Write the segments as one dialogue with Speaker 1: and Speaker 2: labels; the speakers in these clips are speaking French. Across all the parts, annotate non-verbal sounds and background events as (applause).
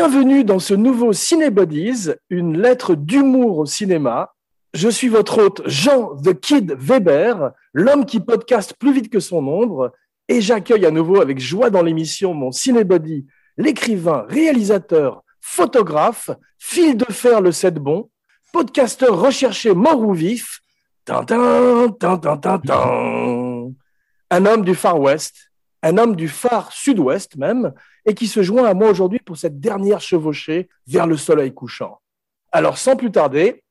Speaker 1: Bienvenue dans ce nouveau Cinébodies, une lettre d'humour au cinéma. Je suis votre hôte Jean The Kid Weber, l'homme qui podcast plus vite que son ombre, et j'accueille à nouveau avec joie dans l'émission mon Cinébody, l'écrivain, réalisateur, photographe, fil de fer le 7 bon, podcasteur recherché mort ou vif, un homme du Far West, un homme du Far Sud-Ouest même, et qui se joint à moi aujourd'hui pour cette dernière chevauchée vers le soleil couchant. Alors, sans plus tarder,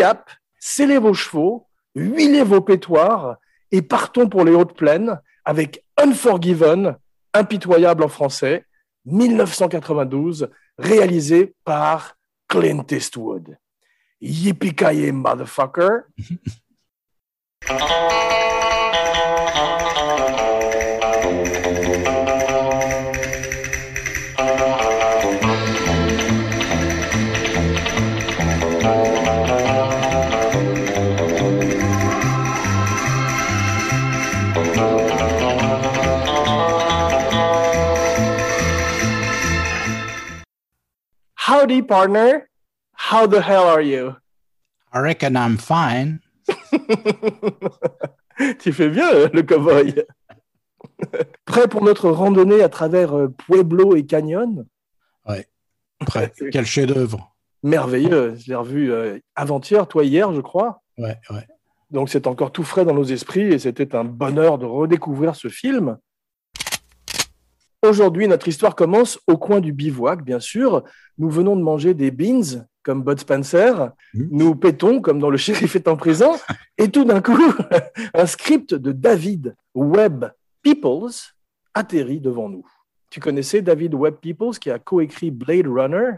Speaker 1: up, scellez vos chevaux, huilez vos pétoires et partons pour les hautes plaines avec Unforgiven, impitoyable en français, 1992, réalisé par Clint Eastwood. Yippee motherfucker! (laughs) Howdy, partner. How the hell are you?
Speaker 2: I reckon I'm fine. (laughs)
Speaker 1: tu fais bien, le cowboy. (laughs) Prêt pour notre randonnée à travers euh, Pueblo et Canyon?
Speaker 2: Ouais, prêt. (laughs) Quel chef-d'œuvre.
Speaker 1: Merveilleux. Je l'ai revu euh, avant-hier, toi hier, je crois.
Speaker 2: Ouais, ouais.
Speaker 1: Donc c'est encore tout frais dans nos esprits et c'était un bonheur de redécouvrir ce film. Aujourd'hui, notre histoire commence au coin du bivouac, bien sûr. Nous venons de manger des beans, comme Bud Spencer. Mmh. Nous pétons, comme dans Le shérif est en prison. (laughs) Et tout d'un coup, (laughs) un script de David Webb Peoples atterrit devant nous. Tu connaissais David Webb Peoples, qui a coécrit Blade Runner?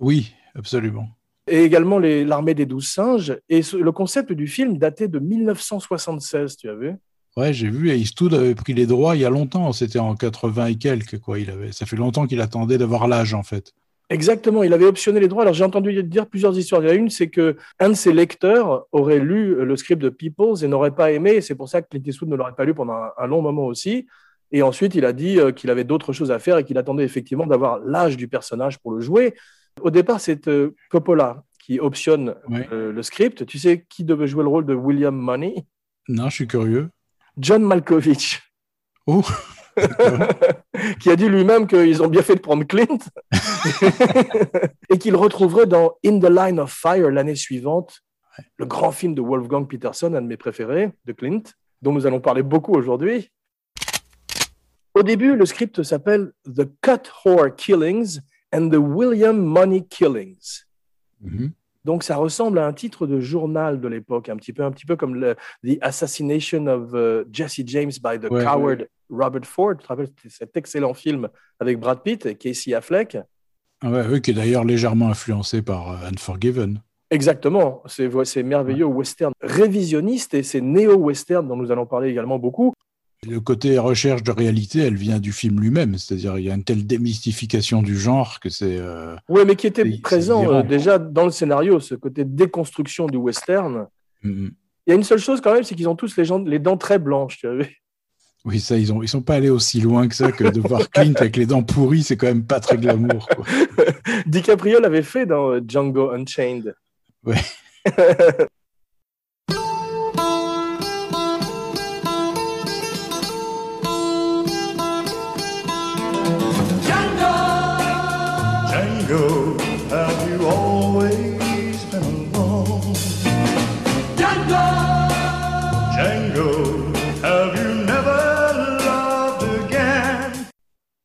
Speaker 2: Oui, absolument.
Speaker 1: Et également L'Armée des Douze Singes. Et le concept du film datait de 1976, tu as vu?
Speaker 2: Ouais, j'ai vu, et Eastwood avait pris les droits il y a longtemps, c'était en 80 et quelques, quoi. Il avait, ça fait longtemps qu'il attendait d'avoir l'âge, en fait.
Speaker 1: Exactement, il avait optionné les droits. Alors j'ai entendu dire plusieurs histoires. Il y a une, c'est que un de ses lecteurs aurait lu le script de Peoples et n'aurait pas aimé. C'est pour ça que Clint Eastwood ne l'aurait pas lu pendant un, long moment aussi. Et ensuite, il a dit euh, qu'il avait d'autres choses à faire et qu'il attendait effectivement d'avoir l'âge du personnage pour le jouer. Au départ, c'est euh, Coppola qui optionne euh, le script. Tu sais qui devait jouer le rôle de William Money?
Speaker 2: Non, je suis curieux.
Speaker 1: John Malkovich.
Speaker 2: Oh (laughs)
Speaker 1: qui a dit lui-même qu'ils ont bien fait de prendre Clint (laughs) et qu'il retrouverait dans In the Line of Fire l'année suivante, le grand film de Wolfgang Peterson, un de mes préférés, de Clint, dont nous allons parler beaucoup aujourd'hui. Au début, le script s'appelle The Cut Whore Killings and the William Money Killings. Mm-hmm. Donc ça ressemble à un titre de journal de l'époque, un petit peu, un petit peu comme le, The Assassination of uh, Jesse James by the Coward Robert Ford. Tu te rappelles cet excellent film avec Brad Pitt et Casey Affleck
Speaker 2: ah ouais, oui, qui est d'ailleurs légèrement influencé par uh, Unforgiven.
Speaker 1: Exactement, c'est merveilleux western révisionniste et c'est néo-western dont nous allons parler également beaucoup.
Speaker 2: Le côté recherche de réalité, elle vient du film lui-même, c'est-à-dire il y a une telle démystification du genre que c'est. Euh,
Speaker 1: oui, mais qui était présent euh, déjà dans le scénario, ce côté déconstruction du western. Mm-hmm. Il y a une seule chose quand même, c'est qu'ils ont tous les, gens, les dents très blanches, tu (laughs)
Speaker 2: Oui, ça, ils ont, ils sont pas allés aussi loin que ça que de voir (laughs) Clint avec les dents pourries, c'est quand même pas très glamour. Quoi. (laughs)
Speaker 1: DiCaprio l'avait fait dans euh, Django Unchained.
Speaker 2: Ouais.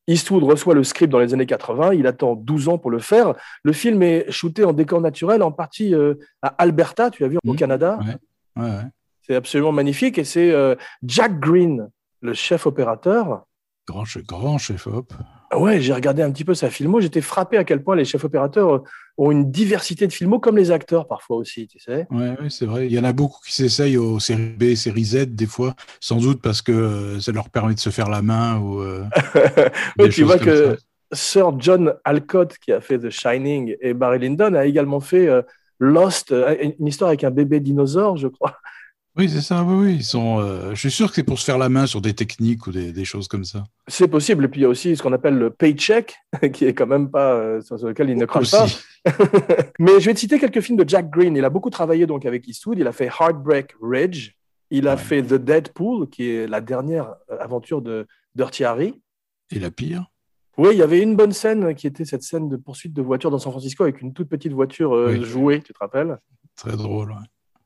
Speaker 1: Eastwood reçoit le script dans les années 80, il attend 12 ans pour le faire. Le film est shooté en décor naturel, en partie euh, à Alberta, tu as vu, au mmh. Canada. C'est absolument magnifique et c'est euh, Jack Green, le chef opérateur.
Speaker 2: Grand, grand chef op.
Speaker 1: Ouais, j'ai regardé un petit peu sa filmo. J'étais frappé à quel point les chefs opérateurs ont une diversité de filmos, comme les acteurs parfois aussi, tu sais.
Speaker 2: Oui, ouais, c'est vrai. Il y en a beaucoup qui s'essayent aux séries B, séries Z, des fois, sans doute parce que euh, ça leur permet de se faire la main. Ou, euh, (laughs)
Speaker 1: tu vois que Sir John Alcott, qui a fait The Shining, et Barry Lyndon, a également fait euh, Lost, une histoire avec un bébé dinosaure, je crois.
Speaker 2: Oui, c'est ça. Oui, oui, ils sont. euh, je suis sûr que c'est pour se faire la main sur des techniques ou des, des choses comme ça.
Speaker 1: C'est possible. Et puis il y a aussi ce qu'on appelle le paycheck, (laughs) qui est quand même pas euh, sur lequel il ne crache pas. (laughs) Mais je vais te citer quelques films de Jack Green. Il a beaucoup travaillé donc avec Eastwood. Il a fait Heartbreak Ridge. Il a
Speaker 2: Ouais.
Speaker 1: fait The Deadpool, qui est la dernière euh, aventure de Dirty Harry.
Speaker 2: Et la pire?
Speaker 1: Oui, il y avait une bonne scène qui était cette scène de poursuite de voiture dans San Francisco avec une toute petite voiture euh,
Speaker 2: Oui.
Speaker 1: jouée, tu te rappelles?
Speaker 2: Très drôle. ouais.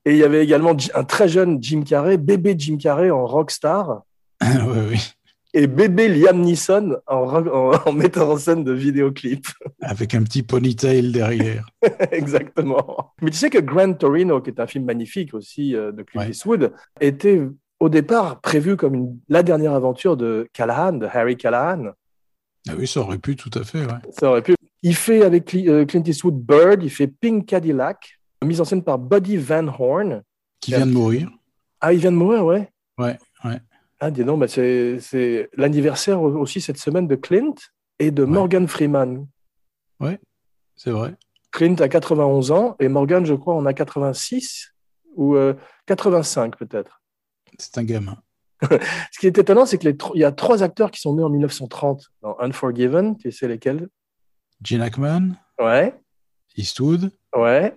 Speaker 1: Et il y avait également un très jeune Jim Carrey, bébé Jim Carrey en rockstar, (laughs)
Speaker 2: oui, oui.
Speaker 1: et bébé Liam Neeson en, en, (laughs) en metteur en scène de vidéoclips. (laughs)
Speaker 2: Avec un petit ponytail derrière.
Speaker 1: Exactement. Mais tu sais que Grand Torino, qui est un film magnifique aussi euh, de Clint
Speaker 2: Ouais.
Speaker 1: Eastwood, était au départ prévu comme une- la dernière aventure de Callahan, de Harry Callahan.
Speaker 2: Ah oui, ça aurait pu, tout à fait. Ouais.
Speaker 1: Ça aurait pu. Il fait avec euh, Clint Eastwood Bird, il fait Pink Cadillac, mise en scène par Buddy Van Horn.
Speaker 2: Qui vient de mourir.
Speaker 1: Ah, il vient de mourir, ouais.
Speaker 2: Ouais, ouais.
Speaker 1: Ah, dis donc, bah, c'est l'anniversaire aussi cette semaine de Clint et de
Speaker 2: Ouais.
Speaker 1: Morgan Freeman.
Speaker 2: C'est vrai.
Speaker 1: Clint a 91 ans et Morgan, je crois, en a 86 ou euh, 85 peut-être.
Speaker 2: C'est un gamin. (laughs)
Speaker 1: Ce qui est étonnant, c'est qu'il y a trois acteurs qui sont nés en 1930 dans Unforgiven. Tu sais lesquels?
Speaker 2: Gene Hackman,
Speaker 1: Ouais,
Speaker 2: Eastwood,
Speaker 1: ouais.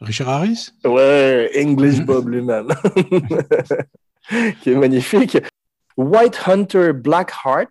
Speaker 2: Richard Harris?
Speaker 1: ouais, English
Speaker 2: Mhm.
Speaker 1: Bob lui-même, (laughs) qui est magnifique. White Hunter Blackheart.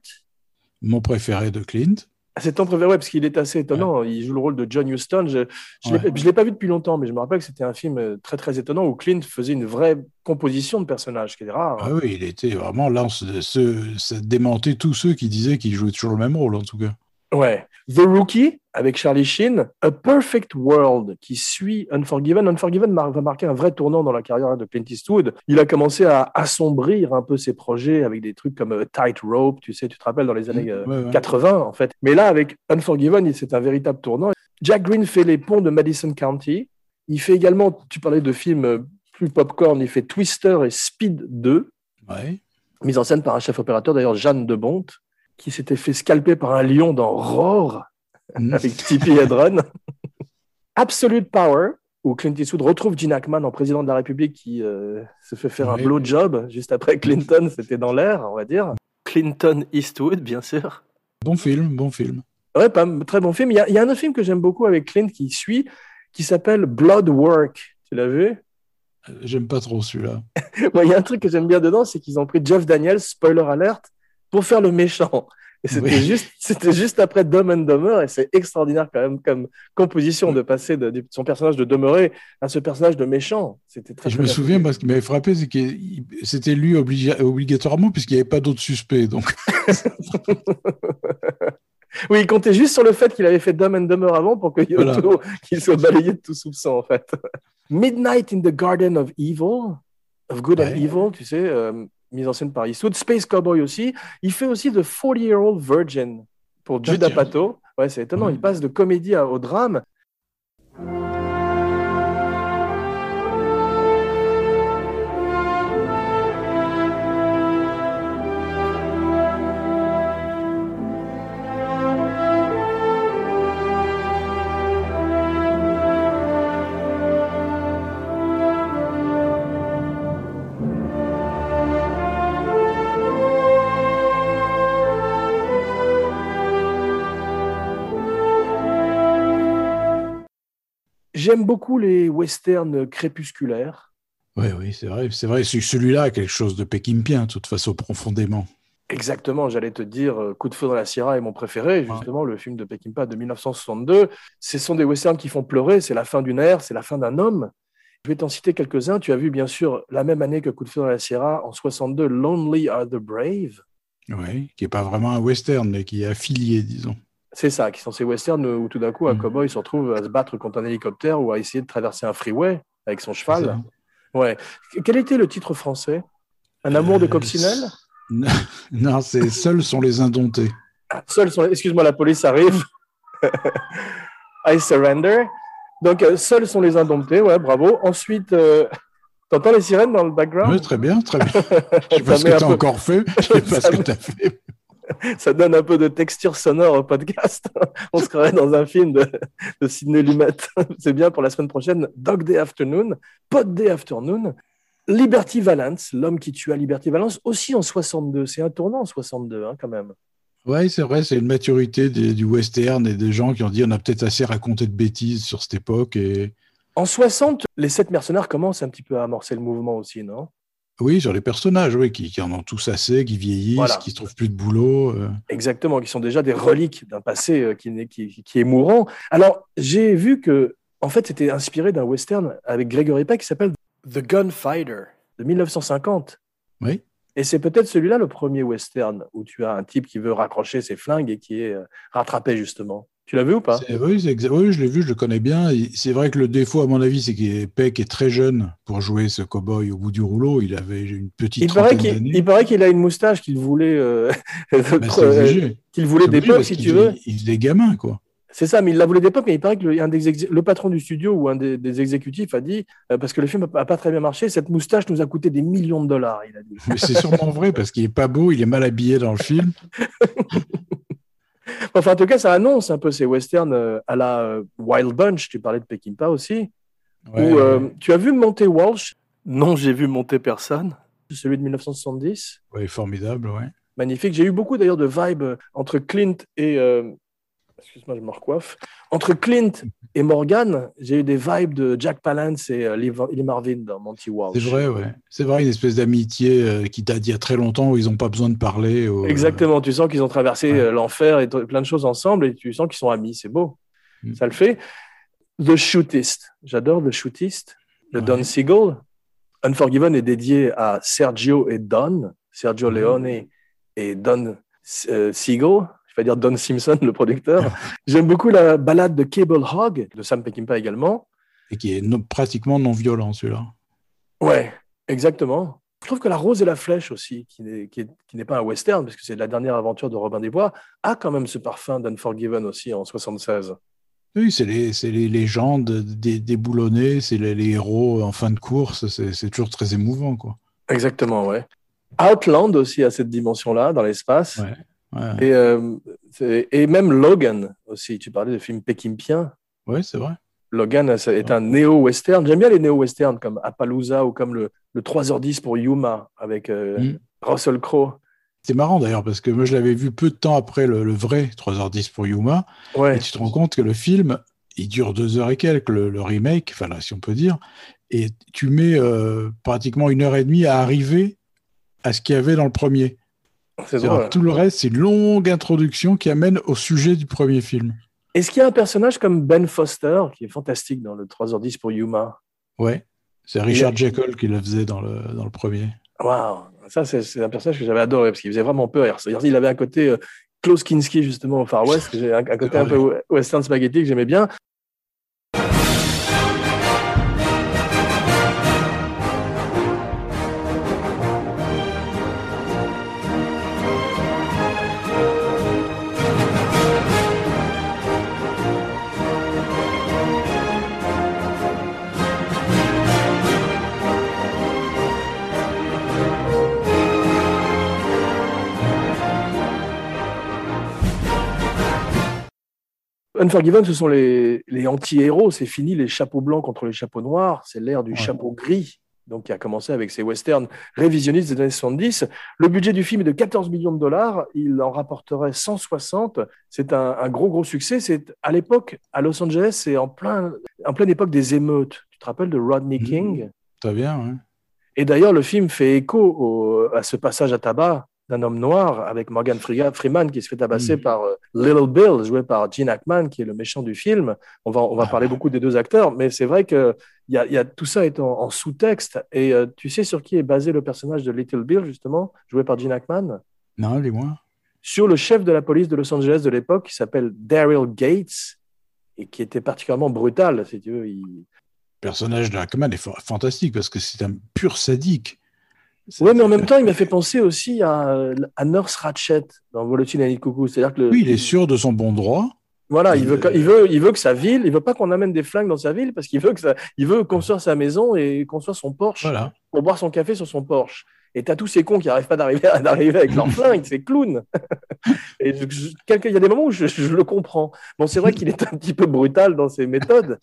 Speaker 2: Mon préféré de Clint.
Speaker 1: C'est ton préféré, ouais, parce qu'il est assez étonnant. Il joue le rôle de John Huston. Je ne
Speaker 2: Ouais.
Speaker 1: l'ai pas vu depuis longtemps, mais je me rappelle que c'était un film euh, très très étonnant où Clint faisait une vraie composition de personnage, qui est rare.
Speaker 2: Ah oui, il était vraiment là, ça démentait tous ceux qui disaient qu'il jouait toujours le même rôle, en tout cas.
Speaker 1: Ouais. The Rookie avec Charlie Sheen, A Perfect World qui suit Unforgiven. Unforgiven mar- va marquer un vrai tournant dans la carrière de Clint Eastwood. Il a commencé à assombrir un peu ses projets avec des trucs comme euh, Tight Rope, tu sais, tu te rappelles dans les années euh,
Speaker 2: Ouais, ouais.
Speaker 1: 80 en fait. Mais là avec Unforgiven, c'est un véritable tournant. Jack Green fait les ponts de Madison County. Il fait également, tu parlais de films euh, plus popcorn, il fait Twister et Speed 2
Speaker 2: Ouais.
Speaker 1: mise en scène par un chef opérateur, d'ailleurs Jeanne de Bonte, qui s'était fait scalper par un lion dans Roar
Speaker 2: Mm.
Speaker 1: avec Tippi Hedren. (laughs) Absolute Power, où Clint Eastwood retrouve Gene Hackman en président de la République qui euh, se fait faire un
Speaker 2: Oui.
Speaker 1: blowjob juste après Clinton, c'était dans l'air, on va dire. Clinton Eastwood, bien sûr.
Speaker 2: Bon film, bon film.
Speaker 1: Ouais, pas, très bon film. Il y, a, il y a un autre film que j'aime beaucoup avec Clint qui suit, qui s'appelle Blood Work. Tu l'as vu?
Speaker 2: Euh, J'aime pas trop celui-là. (laughs)
Speaker 1: Il y a un truc que j'aime bien dedans, c'est qu'ils ont pris Jeff Daniels, spoiler alert, pour faire le méchant. Et c'était
Speaker 2: Oui.
Speaker 1: juste, c'était juste après Dumb and Dumber, et c'est extraordinaire quand même comme composition de passer de, de son personnage de demeurer à ce personnage de méchant. C'était très.
Speaker 2: Je me souviens, moi, ce qui m'avait frappé, c'est que c'était lui obliga- obligatoirement, puisqu'il n'y avait pas d'autres suspects. Donc, (laughs)
Speaker 1: Oui, il comptait juste sur le fait qu'il avait fait Dumb and Dumber avant pour que
Speaker 2: Voilà.
Speaker 1: Qu'il soit balayé de tout soupçon en fait. (laughs) Midnight in the Garden of Evil, of Good and. Evil, tu sais, euh, mise en scène par Eastwood. Space Cowboy aussi. Il fait aussi The 40 Year Old Virgin pour
Speaker 2: Ah, tiens.
Speaker 1: Apatow. Ouais, c'est étonnant. Il passe de comédie au drame. J'aime beaucoup les westerns crépusculaires.
Speaker 2: oui, oui, c'est vrai. C'est vrai, celui-là a quelque chose de pékimpien, de toute façon, profondément.
Speaker 1: Exactement, j'allais te dire, euh, Coup de feu dans la Sierra est mon préféré, justement, le film de Peckinpah de 1962. Ce sont des westerns qui font pleurer, c'est la fin d'une ère, c'est la fin d'un homme. Je vais t'en citer quelques-uns. Tu as vu, bien sûr, la même année que Coup de feu dans la Sierra, en 62, Lonely Are the Brave.
Speaker 2: Oui, qui n'est pas vraiment un western, mais qui est affilié, disons.
Speaker 1: C'est ça, qui sont ces westerns où tout d'un coup, un
Speaker 2: Mm.
Speaker 1: cowboy se retrouve à se battre contre un hélicoptère ou à essayer de traverser un freeway avec son cheval. Ouais. Quel était le titre français? Un amour de
Speaker 2: Euh,
Speaker 1: coccinelle? (laughs)
Speaker 2: Non, c'est Seuls sont les indomptés.
Speaker 1: Ah, Seuls sont... Excuse-moi, la police arrive. (laughs) I surrender. Donc, euh, seuls sont les indomptés, ouais, bravo. Ensuite, euh, t'entends les sirènes dans le background?
Speaker 2: Oui, très bien, très bien. (laughs) Je sais pas ce que
Speaker 1: un
Speaker 2: tu as
Speaker 1: peu-
Speaker 2: encore fait. Je sais pas ce que
Speaker 1: met-
Speaker 2: tu as fait. (laughs)
Speaker 1: Ça donne un peu de texture sonore au podcast. (laughs) On se croirait dans un film de, de Sidney Lumet. (laughs) C'est bien pour la semaine prochaine. Dog Day Afternoon, Pod Day Afternoon. Liberty Valance, l'homme qui tua Liberty Valance, aussi en 62. C'est un tournant en 62, hein, quand même.
Speaker 2: Oui, c'est vrai, c'est une maturité du western et des gens qui ont dit on a peut-être assez raconté de bêtises sur cette époque. Et...
Speaker 1: En 60, les sept mercenaires commencent un petit peu à amorcer le mouvement aussi, non?
Speaker 2: Oui, sur les personnages, oui, qui, en ont tous assez, qui vieillissent, qui ne trouvent plus de boulot. Euh.
Speaker 1: Exactement, qui sont déjà des reliques d'un passé euh, qui, qui, qui, est mourant. Alors, j'ai vu que, en fait, c'était inspiré d'un western avec Gregory Peck qui s'appelle The Gunfighter de 1950.
Speaker 2: Oui.
Speaker 1: Et c'est peut-être celui-là le premier western où tu as un type qui veut raccrocher ses flingues et qui est euh, rattrapé justement. Tu l'as vu ou pas?
Speaker 2: Oui, oui, je l'ai vu, je le connais bien. C'est vrai que le défaut, à mon avis, c'est que Peck est très jeune pour jouer ce cow-boy au bout du rouleau. Il avait une petite.
Speaker 1: Il paraît qu'il paraît qu'il a une moustache qu'il voulait, euh, (laughs) bah, euh qu'il voulait d'époque, si tu veux.
Speaker 2: Il est gamin, quoi.
Speaker 1: C'est ça, mais il l'a voulu d'époque, mais il paraît que le, un des le patron du studio ou un des, exécutifs a dit, euh, parce que le film n'a pas très bien marché, cette moustache nous a coûté des millions de dollars, il a dit.
Speaker 2: Mais c'est sûrement vrai, parce qu'il est pas beau, il est mal habillé dans le film. (laughs)
Speaker 1: enfin, en tout cas, ça annonce un peu ces westerns euh, à la euh, Wild Bunch, tu parlais de Peckinpah aussi. Tu as vu monter Walsh? Non, j'ai vu monter personne. Celui de 1970.
Speaker 2: Oui, formidable, ouais.
Speaker 1: Magnifique. J'ai eu beaucoup d'ailleurs de vibes entre Clint et excuse-moi, je me recoiffe. Entre Clint et Morgan, j'ai eu des vibes de Jack Palance et euh, Lee Marvin dans Monty Walsh.
Speaker 2: C'est vrai, ouais. C'est vrai, une espèce d'amitié euh, qui date d'il y a très longtemps où ils n'ont pas besoin de parler.
Speaker 1: Exactement, tu sens qu'ils ont traversé euh, l'enfer et plein de choses ensemble et tu sens qu'ils sont amis, c'est beau. Mm. Ça le fait. The Shootist, j'adore The Shootist de Don Siegel. Unforgiven est dédié à Sergio et Don, Sergio mm. Leone et Don Siegel vais dire Don Simpson, le producteur. (laughs) J'aime beaucoup la balade de Cable Hog, de Sam Peckinpah également.
Speaker 2: Et qui est pratiquement non violent, celui-là.
Speaker 1: Ouais, exactement. Je trouve que La Rose et la Flèche aussi, qui n'est pas un western, parce que c'est la dernière aventure de Robin des Bois, a quand même ce parfum d'Unforgiven aussi en 76.
Speaker 2: Oui, c'est les, les, légendes déboulonnées, c'est les, les, héros en fin de course, c'est toujours très émouvant. quoi.
Speaker 1: Exactement, ouais. Outland aussi a cette dimension-là dans l'espace. Ouais. Et, euh, et, même Logan aussi, tu parlais de film pékimpien.
Speaker 2: Oui, c'est vrai.
Speaker 1: Logan est un néo-western. J'aime bien les néo-westerns comme Appaloosa ou comme le, le 3h10 pour Yuma avec euh, mm. Russell Crowe.
Speaker 2: C'est marrant d'ailleurs parce que moi je l'avais vu peu de temps après le, vrai 3h10 pour Yuma. Ouais. Et tu te rends compte que le film, il dure deux heures et quelques, le, remake, enfin là, si on peut dire. Et tu mets euh, pratiquement une heure et demie à arriver à ce qu'il y avait dans le premier tout le reste, c'est une longue introduction qui amène au sujet du premier film.
Speaker 1: Est-ce qu'il y a un personnage comme Ben Foster qui est fantastique dans le 3h10 pour Yuma?
Speaker 2: Ouais, c'est Richard Jekyll qui le faisait dans le, dans le premier.
Speaker 1: Waouh, ça c'est un personnage que j'avais adoré parce qu'il faisait vraiment peur. Il avait un côté euh, Klaus Kinski justement au Far West, (laughs) un, un côté un peu western spaghetti que j'aimais bien. Unforgiven, ce sont les, anti-héros. C'est fini les chapeaux blancs contre les chapeaux noirs. C'est l'ère du chapeau gris, donc qui a commencé avec ces westerns révisionnistes des années 70. Le budget du film est de 14 millions de dollars. Il en rapporterait 160. C'est un, gros, gros succès. C'est à l'époque, à Los Angeles, c'est en, plein, en pleine époque des émeutes. Tu te rappelles de Rodney mmh. King?
Speaker 2: Très bien, oui.
Speaker 1: Et d'ailleurs, le film fait écho à ce passage à tabac d'un homme noir avec Morgan Freeman qui se fait tabasser mm. par euh, Little Bill, joué par Gene Hackman, qui est le méchant du film. On va, on va ah. parler beaucoup des deux acteurs, mais c'est vrai que y a, y a, tout ça est en, sous-texte. Et euh, tu sais sur qui est basé le personnage de Little Bill, justement, joué par Gene Hackman?
Speaker 2: Non, dis-moi.
Speaker 1: Sur le chef de la police de Los Angeles de l'époque, qui s'appelle Daryl Gates, et qui était particulièrement brutal, si tu veux. Le
Speaker 2: personnage de Hackman est fantastique parce que c'est un pur sadique.
Speaker 1: Oui, mais en même temps, il m'a fait penser aussi à, à Nurse Ratchet dans Volotine et Coucou. C'est-à-dire que
Speaker 2: Oui, il est sûr de son bon droit.
Speaker 1: Voilà, il veut, il veut, il veut que sa ville, il veut pas qu'on amène des flingues dans sa ville parce qu'il veut que ça, il veut construire sa maison et construire son Porsche pour boire son café sur son Porsche. Et t'as tous ces cons qui n'arrivent pas d'arriver d'arriver avec leur (laughs) flingue, c'est clown. et il y a des moments où je, le comprends. Bon, c'est vrai qu'il est un petit peu brutal dans ses méthodes.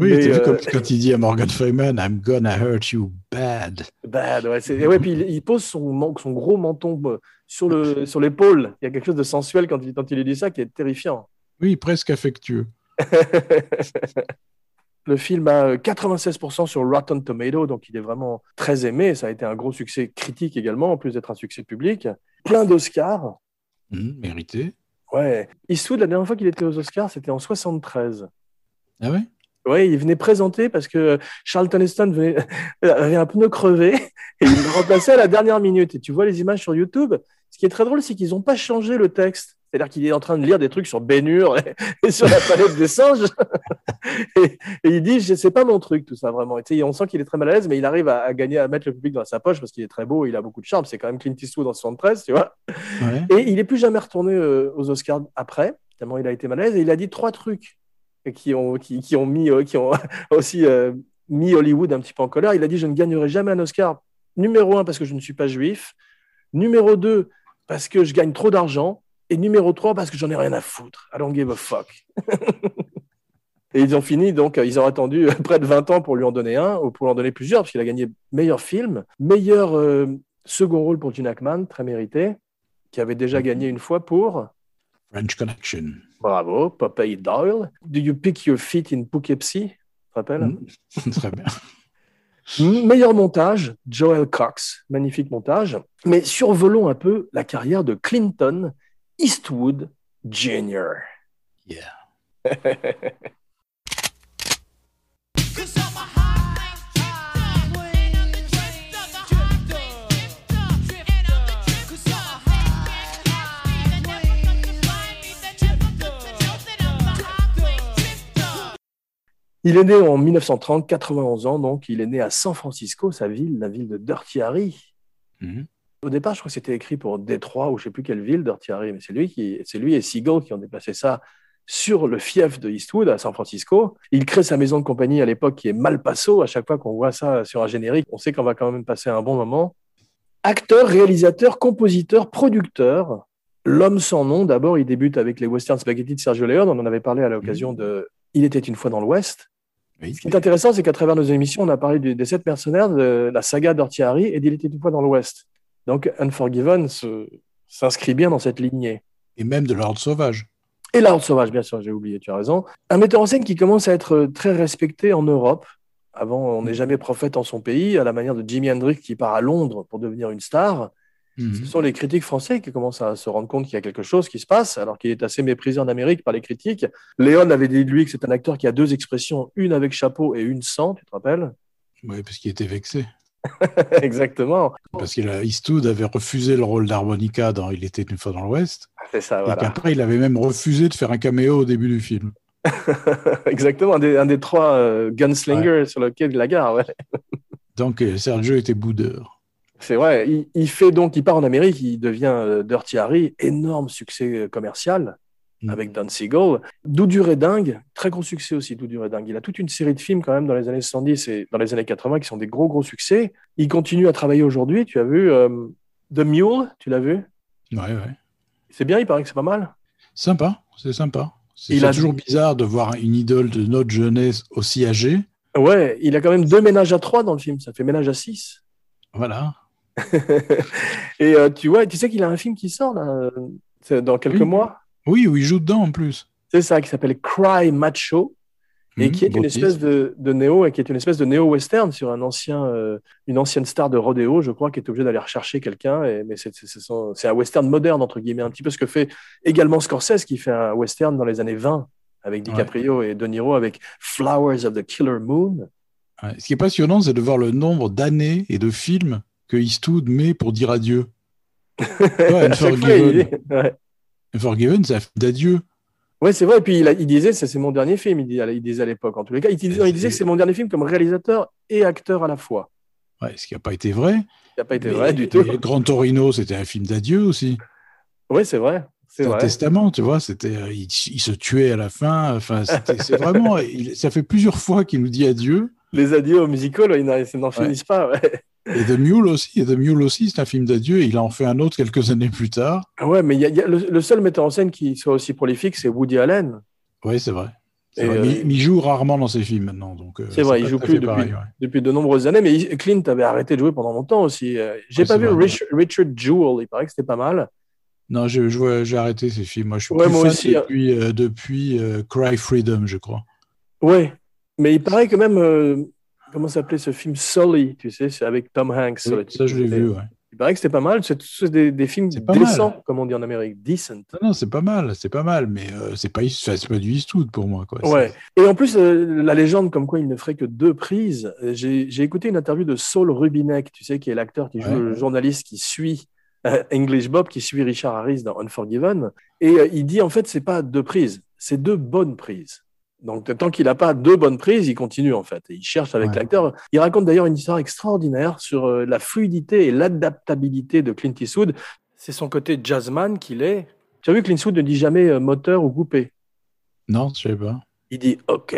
Speaker 2: Oui, euh... quand il dit à Morgan Freeman, I'm gonna hurt you bad.
Speaker 1: Bad, ouais. ouais puis il, pose son, son gros menton euh, sur le sur l'épaule. Il y a quelque chose de sensuel quand il, quand il dit ça qui est terrifiant.
Speaker 2: Oui, presque affectueux. (laughs)
Speaker 1: Le film a 96% sur Rotten Tomato, donc il est vraiment très aimé. Ça a été un gros succès critique également, en plus d'être un succès public. Plein d'Oscars.
Speaker 2: Mmh, mérité.
Speaker 1: Ouais. Eastwood, la dernière fois qu'il était aux Oscars, c'était en 73.
Speaker 2: Ah ouais?
Speaker 1: Oui, il venait présenter parce que Charlton Heston (laughs) avait un pneu crevé et il le remplaçait à la dernière minute. Et tu vois les images sur YouTube. Ce qui est très drôle, c'est qu'ils n'ont pas changé le texte. C'est-à-dire qu'il est en train de lire des trucs sur Bénur et, (laughs) sur la palette des singes. (laughs) et, il dit, c'est pas mon truc, tout ça, vraiment. Et on sent qu'il est très mal à l'aise, mais il arrive à, gagner, à mettre le public dans sa poche parce qu'il est très beau, il a beaucoup de charme. C'est quand même Clint Eastwood en 73, tu vois. Et il est plus jamais retourné euh, aux Oscars après, tellement il a été mal à l'aise. Et il a dit trois trucs qui ont, qui, ont, mis, euh, qui ont (laughs) aussi euh, mis Hollywood un petit peu en colère. Il a dit, je ne gagnerai jamais un Oscar. Numéro un, parce que je ne suis pas juif. Numéro deux, parce que je gagne trop d'argent. Et numéro 3, parce que j'en ai rien à foutre. I don't give a fuck. (laughs) et ils ont fini, donc, ils ont attendu près de 20 ans pour lui en donner un, ou pour lui en donner plusieurs, parce qu'il a gagné meilleur film, meilleur euh, second rôle pour Gene Hackman, très mérité, qui avait déjà gagné une fois pour.
Speaker 2: French Connection.
Speaker 1: Bravo, Popeye Doyle. Do you pick your feet in Poughkeepsie? Tu te rappelles?
Speaker 2: Mm. Très bien. (laughs)
Speaker 1: Meilleur montage, Joel Cox, magnifique montage. Mais survolons un peu la carrière de Clinton, Eastwood Jr.
Speaker 2: Yeah. (laughs)
Speaker 1: Il est né en 1930, 91 ans, donc il est né à San Francisco, sa ville, la ville de Dirty Harry. Mhm. Au départ, je crois que c'était écrit pour Détroit ou je ne sais plus quelle ville, Dirty Harry, mais c'est lui, qui, c'est lui et Seagull qui ont déplacé ça sur le fief de Eastwood à San Francisco. Il crée sa maison de compagnie à l'époque qui est Malpaso. À chaque fois qu'on voit ça sur un générique, on sait qu'on va quand même passer un bon moment. Acteur, réalisateur, compositeur, producteur. L'homme sans nom, d'abord, il débute avec les western spaghetti de Sergio Leone. On en avait parlé à l'occasion de Il était une fois dans l'Ouest. Ce qui est intéressant, c'est qu'à travers nos émissions, on a parlé des sept mercenaires, de la saga Dirty Harry et d'Il était une fois dans l'Ouest. Donc Unforgiven s'inscrit bien dans cette lignée.
Speaker 2: Et même de l'ordre sauvage.
Speaker 1: Et l'ordre sauvage, bien sûr, j'ai oublié, tu as raison. Un metteur en scène qui commence à être très respecté en Europe. Avant, on n'est jamais prophète en son pays, à la manière de Jimi Hendrix qui part à Londres pour devenir une star. Mhm. Ce sont les critiques français qui commencent à se rendre compte qu'il y a quelque chose qui se passe, alors qu'il est assez méprisé en Amérique par les critiques. Léon avait dit de lui que c'est un acteur qui a deux expressions, une avec chapeau et une sans, tu te rappelles?
Speaker 2: Oui, parce qu'il était vexé. (laughs)
Speaker 1: Exactement.
Speaker 2: Parce qu'Eastwood avait refusé le rôle d'harmonica dans Il était une fois dans l'Ouest.
Speaker 1: C'est ça, voilà.
Speaker 2: Et qu'après, il avait même refusé de faire un caméo au début du film. (laughs)
Speaker 1: Exactement, un des, trois euh, gunslingers sur lequel la gare. Ouais.
Speaker 2: Donc, euh, Sergio était boudeur.
Speaker 1: C'est vrai. Il, fait donc, il part en Amérique, il devient euh, Dirty Harry, énorme succès commercial. Mm. avec Don Siegel. D'où et dingue, très gros succès aussi, D'où et dingue. Il a toute une série de films quand même dans les années 70 et dans les années 80 qui sont des gros, gros succès. Il continue à travailler aujourd'hui. Tu as vu euh, The Mule, tu l'as vu?
Speaker 2: Ouais, ouais.
Speaker 1: C'est bien, il paraît que c'est pas mal.
Speaker 2: Sympa, c'est sympa. C'est toujours bizarre de voir une idole de notre jeunesse aussi âgée.
Speaker 1: Ouais, il a quand même deux ménages à trois dans le film, ça fait ménage à six.
Speaker 2: Voilà. (laughs)
Speaker 1: et euh, tu vois, tu sais qu'il a un film qui sort là, dans quelques mois.
Speaker 2: Oui, où il joue dedans en plus.
Speaker 1: C'est ça, qui s'appelle Cry Macho, et mmh, qui est une espèce de, de, néo, et qui est une espèce de néo-western sur un ancien, euh, une ancienne star de rodéo, je crois, qui est obligé d'aller rechercher quelqu'un. Mais c'est un western moderne, entre guillemets, un petit peu ce que fait également Scorsese, qui fait un western dans les années 20 avec DiCaprio et De Niro avec Flowers of the Killer Moon.
Speaker 2: Ce qui est passionnant, c'est de voir le nombre d'années et de films que Eastwood met pour dire adieu. (laughs) ouais, Forgiven, c'est un film d'adieu.
Speaker 1: Ouais, c'est vrai. Et puis il, il disait, c'est mon dernier film. Il, il disait à l'époque, en tous les cas, il, disait, que c'est mon dernier film comme réalisateur et acteur à la fois.
Speaker 2: Ouais, ce qui n'a pas été vrai.
Speaker 1: Ce n'a pas été vrai du tout.
Speaker 2: Grand Torino, c'était un film d'adieu aussi.
Speaker 1: Oui, c'est vrai.
Speaker 2: C'est un testament, tu vois. C'était, euh, il, se tuait à la fin. Enfin, c'est vraiment. ça fait plusieurs fois qu'il nous dit adieu.
Speaker 1: Les adieux au musical, ils n'en finissent pas. Ouais.
Speaker 2: Et The Mule aussi, et The Mule aussi, c'est un film d'adieu. Il en fait un autre quelques années plus tard.
Speaker 1: Ouais, mais y a, le, seul metteur en scène qui soit aussi prolifique, c'est Woody Allen.
Speaker 2: Oui, c'est vrai. Euh, mais, il joue rarement dans ses films maintenant.
Speaker 1: Euh, c'est vrai, il joue plus depuis, depuis, de nombreuses années. Mais Clint avait arrêté de jouer pendant longtemps aussi. Euh, j'ai pas vu Richard, Jewell, il paraît que c'était pas mal.
Speaker 2: Non, j'ai arrêté ces films. Moi, je suis plus fan aussi, hein. depuis, depuis Cry Freedom, je crois.
Speaker 1: Oui, mais il paraît que même comment s'appelait ce film Sully, tu sais, c'est avec Tom Hanks.
Speaker 2: ça, je l'ai vu, ouais.
Speaker 1: Il paraît que c'était pas mal. C'est des, des, films décents, comme on dit en Amérique. Decent.
Speaker 2: Non, c'est pas mal, c'est pas mal, mais euh, c'est pas, pas du Eastwood pour moi. Quoi.
Speaker 1: Ouais. Et en plus, euh, la légende comme quoi il ne ferait que deux prises. Euh, j'ai écouté une interview de Saul Rubinek, tu sais, qui est l'acteur qui joue le journaliste qui suit English Bob, qui suit Richard Harris dans Unforgiven. Et il dit en fait, c'est pas deux prises, c'est deux bonnes prises. Donc, tant qu'il n'a pas deux bonnes prises, il continue en fait. il cherche avec l'acteur. Il raconte d'ailleurs une histoire extraordinaire sur euh, la fluidité et l'adaptabilité de Clint Eastwood. C'est son côté jazzman qu'il est. Tu as vu, Clint Eastwood ne dit jamais euh, moteur ou coupé?
Speaker 2: Non, je sais pas.
Speaker 1: Il dit OK.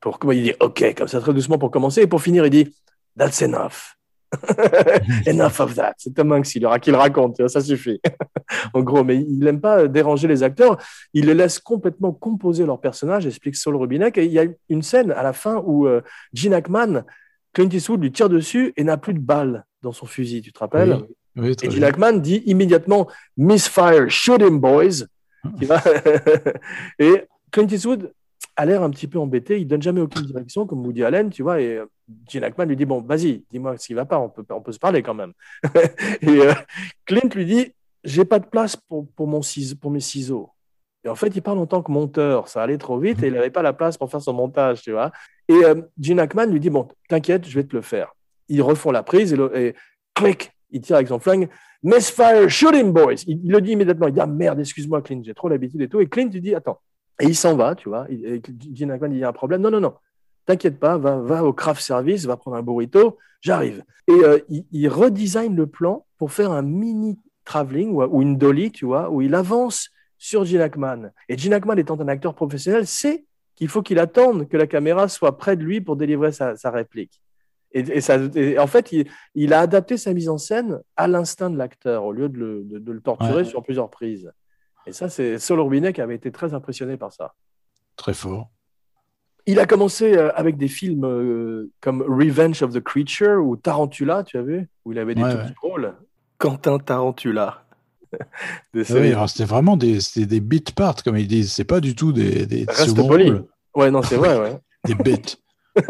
Speaker 1: Pour, il dit OK, comme ça, très doucement pour commencer. Et pour finir, il dit That's enough. (laughs) Enough of that. C'est Tom Hanks qui le raconte, ça suffit. (laughs) en gros, mais il n'aime pas déranger les acteurs. Il les laisse complètement composer leur personnage, explique Saul Rubinek. Et il y a une scène à la fin où euh, Gene Hackman, Clint Eastwood lui tire dessus et n'a plus de balles dans son fusil, tu te rappelles? Oui, Et Gene Hackman dit immédiatement Misfire, shoot him, boys. (laughs) et Clint Eastwood a l'air un petit peu embêté. Il donne jamais aucune direction, comme Woody Allen, tu vois. Et euh, Gene Hackman lui dit Bon, vas-y, dis-moi ce qui va pas, on peut, on peut se parler quand même. (laughs) et euh, Clint lui dit J'ai pas de place pour, pour, mon pour mes ciseaux. Et en fait, il parle en tant que monteur. Ça allait trop vite et il n'avait pas la place pour faire son montage, tu vois. Et euh, Gene Hackman lui dit Bon, t'inquiète, je vais te le faire. Ils refont la prise et, clic, il tire avec son flingue. Misfire, shoot him, boys. Il, le dit immédiatement. Il dit Ah merde, excuse-moi, Clint, j'ai trop l'habitude et tout. Et Clint lui dit Attends, et il s'en va, tu vois. Gene Hackman, il y a un problème. Non, non, non. T'inquiète pas, va, va, au craft service, va prendre un burrito, j'arrive. Et euh, il, il redesign le plan pour faire un mini travelling ou, une dolly, tu vois, où il avance sur Gene Hackman. Et Gene Hackman, étant un acteur professionnel, sait qu'il faut qu'il attende que la caméra soit près de lui pour délivrer sa, réplique. Et, ça, en fait, il, a adapté sa mise en scène à l'instinct de l'acteur au lieu de le, de, le torturer sur plusieurs prises. Et ça, c'est Saul Rubinek qui avait été très impressionné par ça.
Speaker 2: Très fort.
Speaker 1: Il a commencé euh, avec des films euh, comme Revenge of the Creature ou Tarantula, tu as vu Où il avait des trucs drôles. Quentin Tarantula. (laughs)
Speaker 2: oui, c'était vraiment des, des bit parts, comme ils disent. C'est pas du tout des, des
Speaker 1: Reste poli. Ouais, non, c'est vrai, ouais. (laughs)
Speaker 2: des bit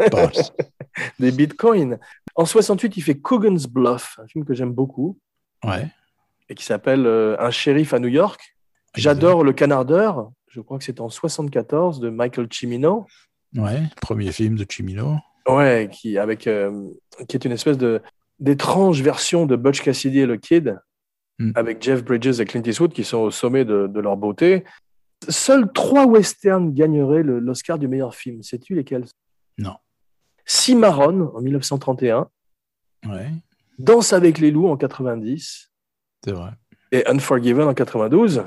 Speaker 2: parts. (laughs)
Speaker 1: des bitcoins. En 68, il fait Coogan's Bluff, un film que j'aime beaucoup.
Speaker 2: Ouais.
Speaker 1: Et qui s'appelle euh, Un shérif à New York. J'adore Le Canardeur. Je crois que c'est en 74 de Michael Cimino.
Speaker 2: Ouais, premier film de Cimino.
Speaker 1: Ouais, qui, avec, euh, qui est une espèce de d'étrange version de Butch Cassidy et le Kid, hmm. avec Jeff Bridges et Clint Eastwood qui sont au sommet de, de leur beauté. Seuls trois westerns gagneraient l'Oscar du meilleur film. Sais-tu lesquels?
Speaker 2: Non.
Speaker 1: Cimarron en 1931.
Speaker 2: Ouais.
Speaker 1: Danse avec les loups en 90.
Speaker 2: C'est vrai.
Speaker 1: Et Unforgiven en 92.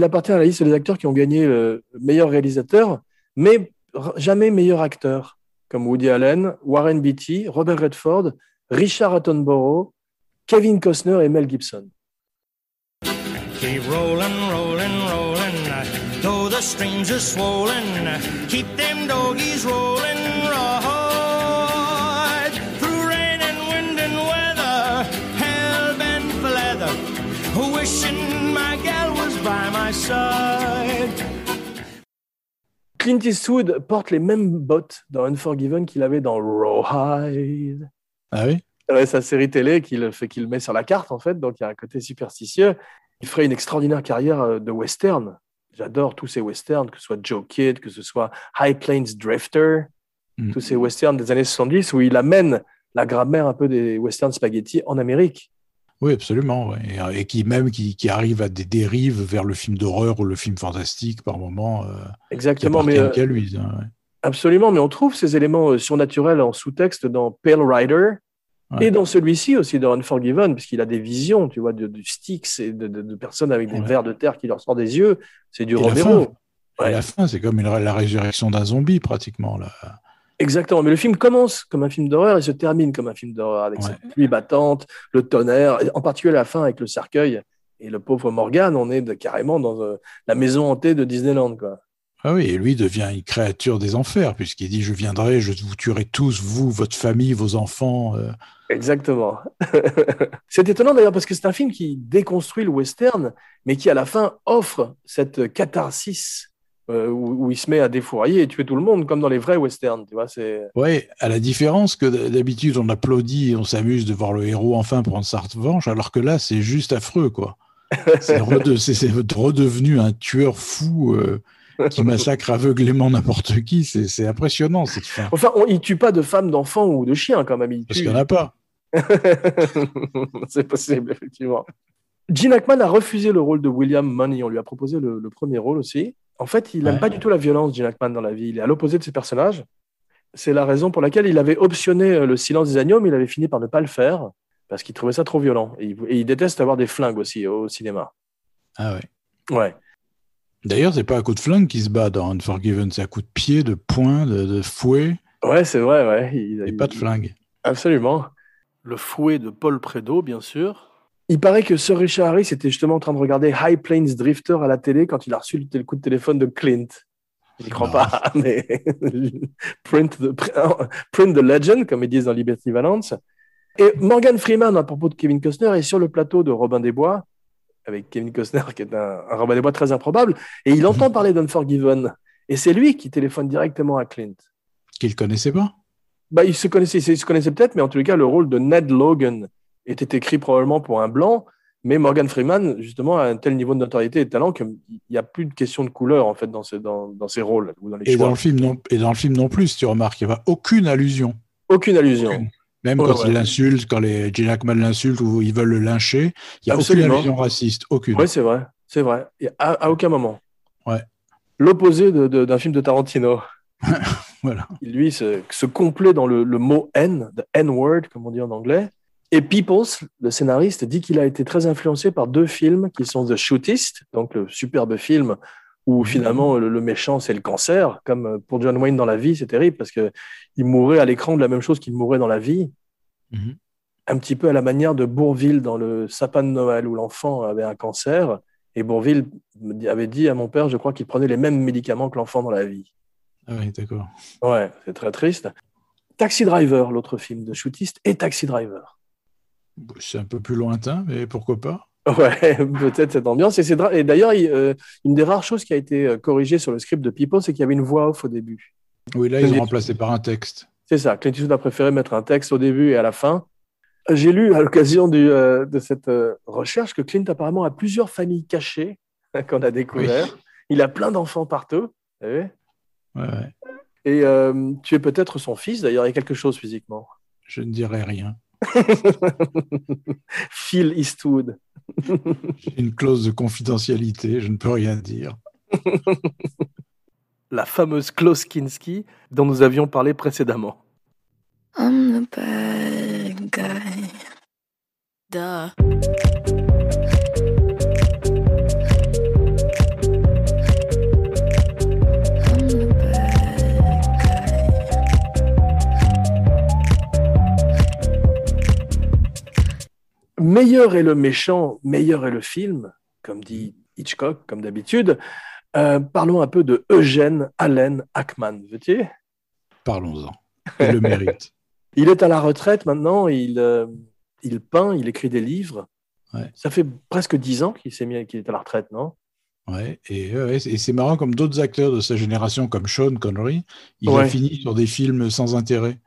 Speaker 1: Il appartient à la liste des acteurs qui ont gagné le meilleur réalisateur, mais jamais meilleur acteur, comme Woody Allen, Warren Beatty, Robert Redford, Richard Attenborough, Kevin Costner et Mel Gibson. Keep rolling, rolling, rolling, though the swollen, keep them doggies rolling, Clint Eastwood porte les mêmes bottes dans Unforgiven qu'il avait dans Rawhide.
Speaker 2: Ah oui?
Speaker 1: Ouais, Sa série télé qu'il fait qu'il met sur la carte, en fait. Donc, il y a un côté superstitieux. Il ferait une extraordinaire carrière euh, de western. J'adore tous ces westerns, que ce soit Joe Kidd, que ce soit High Plains Drifter, mm. tous ces westerns des années 70 où il amène la grammaire un peu des westerns spaghetti en Amérique.
Speaker 2: Oui, absolument. Et, qui même qui, qui, arrive à des dérives vers le film d'horreur ou le film fantastique par moment. Euh,
Speaker 1: Exactement, mais euh,
Speaker 2: lui, hein,
Speaker 1: absolument. Mais on trouve ces éléments euh, surnaturels en sous-texte dans Pale Rider et dans celui-ci aussi dans Unforgiven, puisqu'il a des visions, tu vois, de, de Styx et de, personnes avec des vers de terre qui leur sortent des yeux. C'est du Romero.
Speaker 2: À la fin, c'est comme la résurrection d'un zombie pratiquement là.
Speaker 1: Exactement, mais le film commence comme un film d'horreur et se termine comme un film d'horreur avec cette pluie battante, le tonnerre, en particulier la fin avec le cercueil et le pauvre Morgan. On est carrément dans euh, la maison hantée de Disneyland, quoi.
Speaker 2: Ah oui, et lui devient une créature des enfers, puisqu'il dit Je viendrai, je vous tuerai tous, vous, votre famille, vos enfants. Euh.
Speaker 1: Exactement. (laughs) c'est étonnant d'ailleurs, parce que c'est un film qui déconstruit le western, mais qui à la fin offre cette catharsis euh, où, il se met à défourailler et tuer tout le monde, comme dans les vrais westerns. Tu vois,
Speaker 2: ouais, à la différence que d'habitude, on applaudit et on s'amuse de voir le héros enfin prendre sa revanche, alors que là, c'est juste affreux, quoi. (laughs) c'est redevenu un tueur fou. Euh, qui massacre (laughs) aveuglément n'importe qui. C'est impressionnant cette fin.
Speaker 1: Enfin, on, il tue pas de femmes, d'enfants ou de chiens quand même.
Speaker 2: Parce qu'il n'y en a pas. (laughs)
Speaker 1: c'est possible, effectivement. Gene Hackman a refusé le rôle de William Money. On lui a proposé le, premier rôle aussi. En fait, il n'aime pas du tout la violence, Gene Hackman, dans la vie. Il est à l'opposé de ses personnages. C'est la raison pour laquelle il avait optionné euh, le silence des agneaux, mais il avait fini par ne pas le faire parce qu'il trouvait ça trop violent. Et il, déteste avoir des flingues aussi au cinéma.
Speaker 2: Ah ouais.
Speaker 1: Ouais.
Speaker 2: D'ailleurs, c'est pas à coup de flingue qu'il se bat dans Unforgiven, c'est à coup de pied, de poing, de, fouet.
Speaker 1: Ouais, c'est vrai, ouais.
Speaker 2: Il, Et pas de flingue.
Speaker 1: Absolument. Le fouet de Paul Prédo, bien sûr. Il paraît que Sir Richard Harris était justement en train de regarder High Plains Drifter à la télé quand il a reçu le coup de téléphone de Clint. Je n'y crois pas, (laughs) mais (laughs) print, the, print the legend, comme ils disent dans Liberty Valence. Et Morgan Freeman, à propos de Kevin Costner, est sur le plateau de Robin des Bois avec Kevin Costner, qui est un, un Robin des Bois très improbable, et il entend parler d'Unforgiven. Et c'est lui qui téléphone directement à Clint.
Speaker 2: Qu'il connaissait pas?
Speaker 1: Bah, il se connaissait, il se connaissait peut-être, mais en tous les cas, le rôle de Ned Logan était écrit probablement pour un blanc, mais Morgan Freeman, justement, a un tel niveau de notoriété et de talent qu'il n'y a plus de question de couleur, en fait, dans ses, dans, dans ses rôles. Ou dans les
Speaker 2: et, Dans le film non, et dans le film non plus, si tu remarques, il n'y a aucune allusion.
Speaker 1: Aucune allusion.
Speaker 2: Même quand il l'insulte, quand les Gene Hackman l'insulte ou ils veulent le lyncher, il n'y a aucune allusion raciste, aucune.
Speaker 1: Oui, c'est vrai, c'est vrai. À, à, aucun moment.
Speaker 2: Ouais.
Speaker 1: L'opposé d'un film de Tarantino. (laughs)
Speaker 2: voilà.
Speaker 1: Lui se, se complaît dans le, mot N, the N-word, comme on dit en anglais. Et Peoples, le scénariste, dit qu'il a été très influencé par deux films qui sont The Shootist, donc le superbe film où mhm. finalement le, méchant c'est le cancer, comme pour John Wayne dans la vie, c'est terrible parce que il mourait à l'écran de la même chose qu'il mourait dans la vie, mhm. un petit peu à la manière de Bourville dans le sapin de Noël où l'enfant avait un cancer et Bourville avait dit à mon père, je crois qu'il prenait les mêmes médicaments que l'enfant dans la vie.
Speaker 2: Ah oui, d'accord.
Speaker 1: Ouais, c'est très triste. Taxi Driver, l'autre film de shootiste, et Taxi Driver.
Speaker 2: C'est un peu plus lointain, mais pourquoi pas
Speaker 1: Ouais, (laughs) peut-être cette ambiance. Et, et d'ailleurs, euh, une des rares choses qui a été euh, corrigée sur le script de People, c'est qu'il y avait une voix off au début.
Speaker 2: Oui, là, ils ont remplacé par un texte.
Speaker 1: C'est ça. Clint Eastwood a préféré mettre un texte au début et à la fin. J'ai lu à l'occasion euh, de cette recherche que Clint apparemment a plusieurs familles cachées qu'on a découvert. Il a plein d'enfants partout.
Speaker 2: Ouais, ouais.
Speaker 1: Et tu es peut-être son fils, d'ailleurs, il y a quelque chose physiquement.
Speaker 2: Je ne dirai rien. (laughs)
Speaker 1: Phil Eastwood.
Speaker 2: J'ai une clause de confidentialité, je ne peux rien dire. (laughs)
Speaker 1: La fameuse clause Kinski dont nous avions parlé précédemment. I'm the bad guy. Duh. Meilleur est le méchant, meilleur est le film, comme dit Hitchcock, comme d'habitude. Euh, parlons un peu de Eugène Allen Hackman, veux-tu?
Speaker 2: Parlons-en. Il le mérite. (laughs)
Speaker 1: il est à la retraite maintenant, il, euh, il peint, il écrit des livres. Ça fait presque dix ans qu'il s'est mis, qu'il est à la retraite, non?
Speaker 2: Ouais, et, et c'est marrant comme d'autres acteurs de sa génération, comme Sean Connery, il a fini sur des films sans intérêt.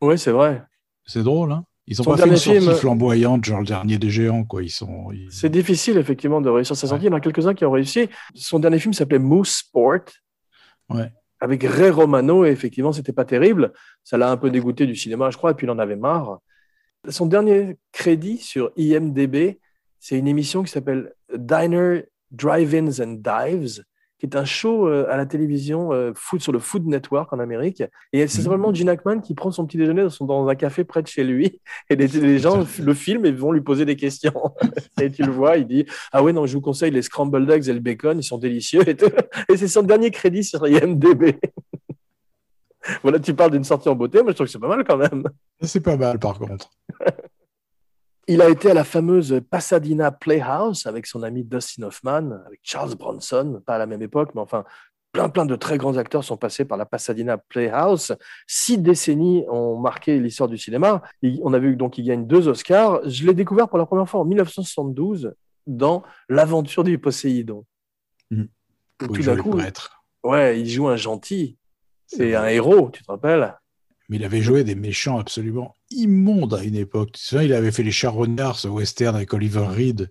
Speaker 1: Oui, c'est vrai.
Speaker 2: C'est drôle, hein? Ils ont pas fait une sortie film... flamboyante, genre le dernier des géants, quoi. Ils sont.
Speaker 1: C'est difficile effectivement de réussir sa sortie. Il y en a quelques-uns qui ont réussi. Son dernier film s'appelait Moose Sport.
Speaker 2: Ouais.
Speaker 1: Avec Ray Romano, et effectivement, c'était pas terrible. Ça l'a un peu dégoûté du cinéma, je crois, et puis il en avait marre. Son dernier crédit sur IMDb, c'est une émission qui s'appelle Diner, Drive-ins and Dives, qui est un show euh, à la télévision euh, foot, sur le Food Network en Amérique. Et c'est mhm. simplement Gene Hackman qui prend son petit déjeuner dans, un café près de chez lui. (laughs) Et les, gens le filment et vont lui poser des questions. (laughs) et tu le vois, il dit Ah ouais, non, je vous conseille les scrambled eggs et le bacon, ils sont délicieux. Et, (laughs) et c'est son dernier crédit sur IMDb. voilà, tu parles d'une sortie en beauté, moi je trouve que c'est pas mal quand même.
Speaker 2: C'est pas mal par contre.
Speaker 1: Il a été à la fameuse Pasadena Playhouse avec son ami Dustin Hoffman, avec Charles Bronson, pas à la même époque, mais enfin, plein, plein de très grands acteurs sont passés par la Pasadena Playhouse. Six décennies ont marqué l'histoire du cinéma. on a vu donc qu'il gagne deux Oscars. Je l'ai découvert pour la première fois en 1972 dans L'aventure du Poséidon.
Speaker 2: Mmh. Tout d'un coup,
Speaker 1: ouais, il joue un gentil et un héros, tu te rappelles?
Speaker 2: Mais il avait joué des méchants absolument immondes à une époque. Tu sais, il avait fait les Charognards, ce western avec Oliver Reed.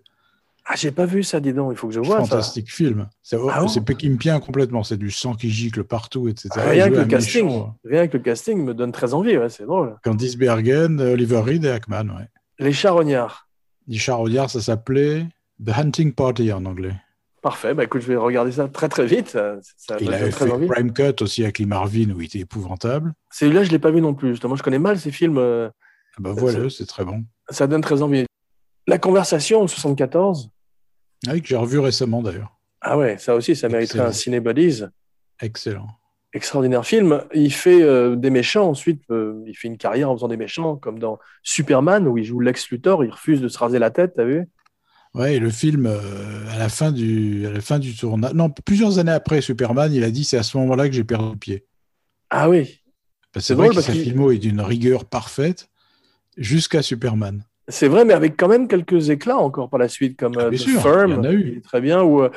Speaker 1: Ah, j'ai pas vu ça, dis donc, il faut que je vois
Speaker 2: Fantastique film. C'est ah Pékin complètement, c'est du sang qui gicle partout, etc.
Speaker 1: rien, que le casting, rien que le casting me donne très envie, c'est drôle.
Speaker 2: Candice Bergen, Oliver Reed et Ackman, ouais.
Speaker 1: Les Charognards.
Speaker 2: Les Charognards, ça s'appelait The Hunting Party en anglais.
Speaker 1: Parfait, bah écoute, je vais regarder ça très très vite. Ça,
Speaker 2: il avait fait Prime Cut aussi avec Lee Marvin où il était épouvantable.
Speaker 1: Celui-là, je ne l'ai pas vu non plus. Justement, je connais mal ces films.
Speaker 2: Euh, ah bah voilà, c'est très bon.
Speaker 1: Ça donne très envie. La conversation en 74.
Speaker 2: Ah oui, que j'ai revu récemment d'ailleurs.
Speaker 1: Ah ouais, ça aussi, ça mériterait un Ciné
Speaker 2: Excellent.
Speaker 1: Extraordinaire film. Il fait euh, des méchants, ensuite euh, il fait une carrière en faisant des méchants, comme dans Superman où il joue Lex Luthor, il refuse de se raser la tête, t'as vu?
Speaker 2: Ouais, et le film, euh, à, la fin du, à la fin du tournage, non, plusieurs années après Superman, il a dit c'est à ce moment-là que j'ai perdu le pied.
Speaker 1: Ah oui.
Speaker 2: c'est vrai que sa filmo est d'une rigueur parfaite jusqu'à Superman.
Speaker 1: C'est vrai, mais avec quand même quelques éclats encore par la suite, comme ah, euh, The Firm, il y en a eu. très bien, ou euh,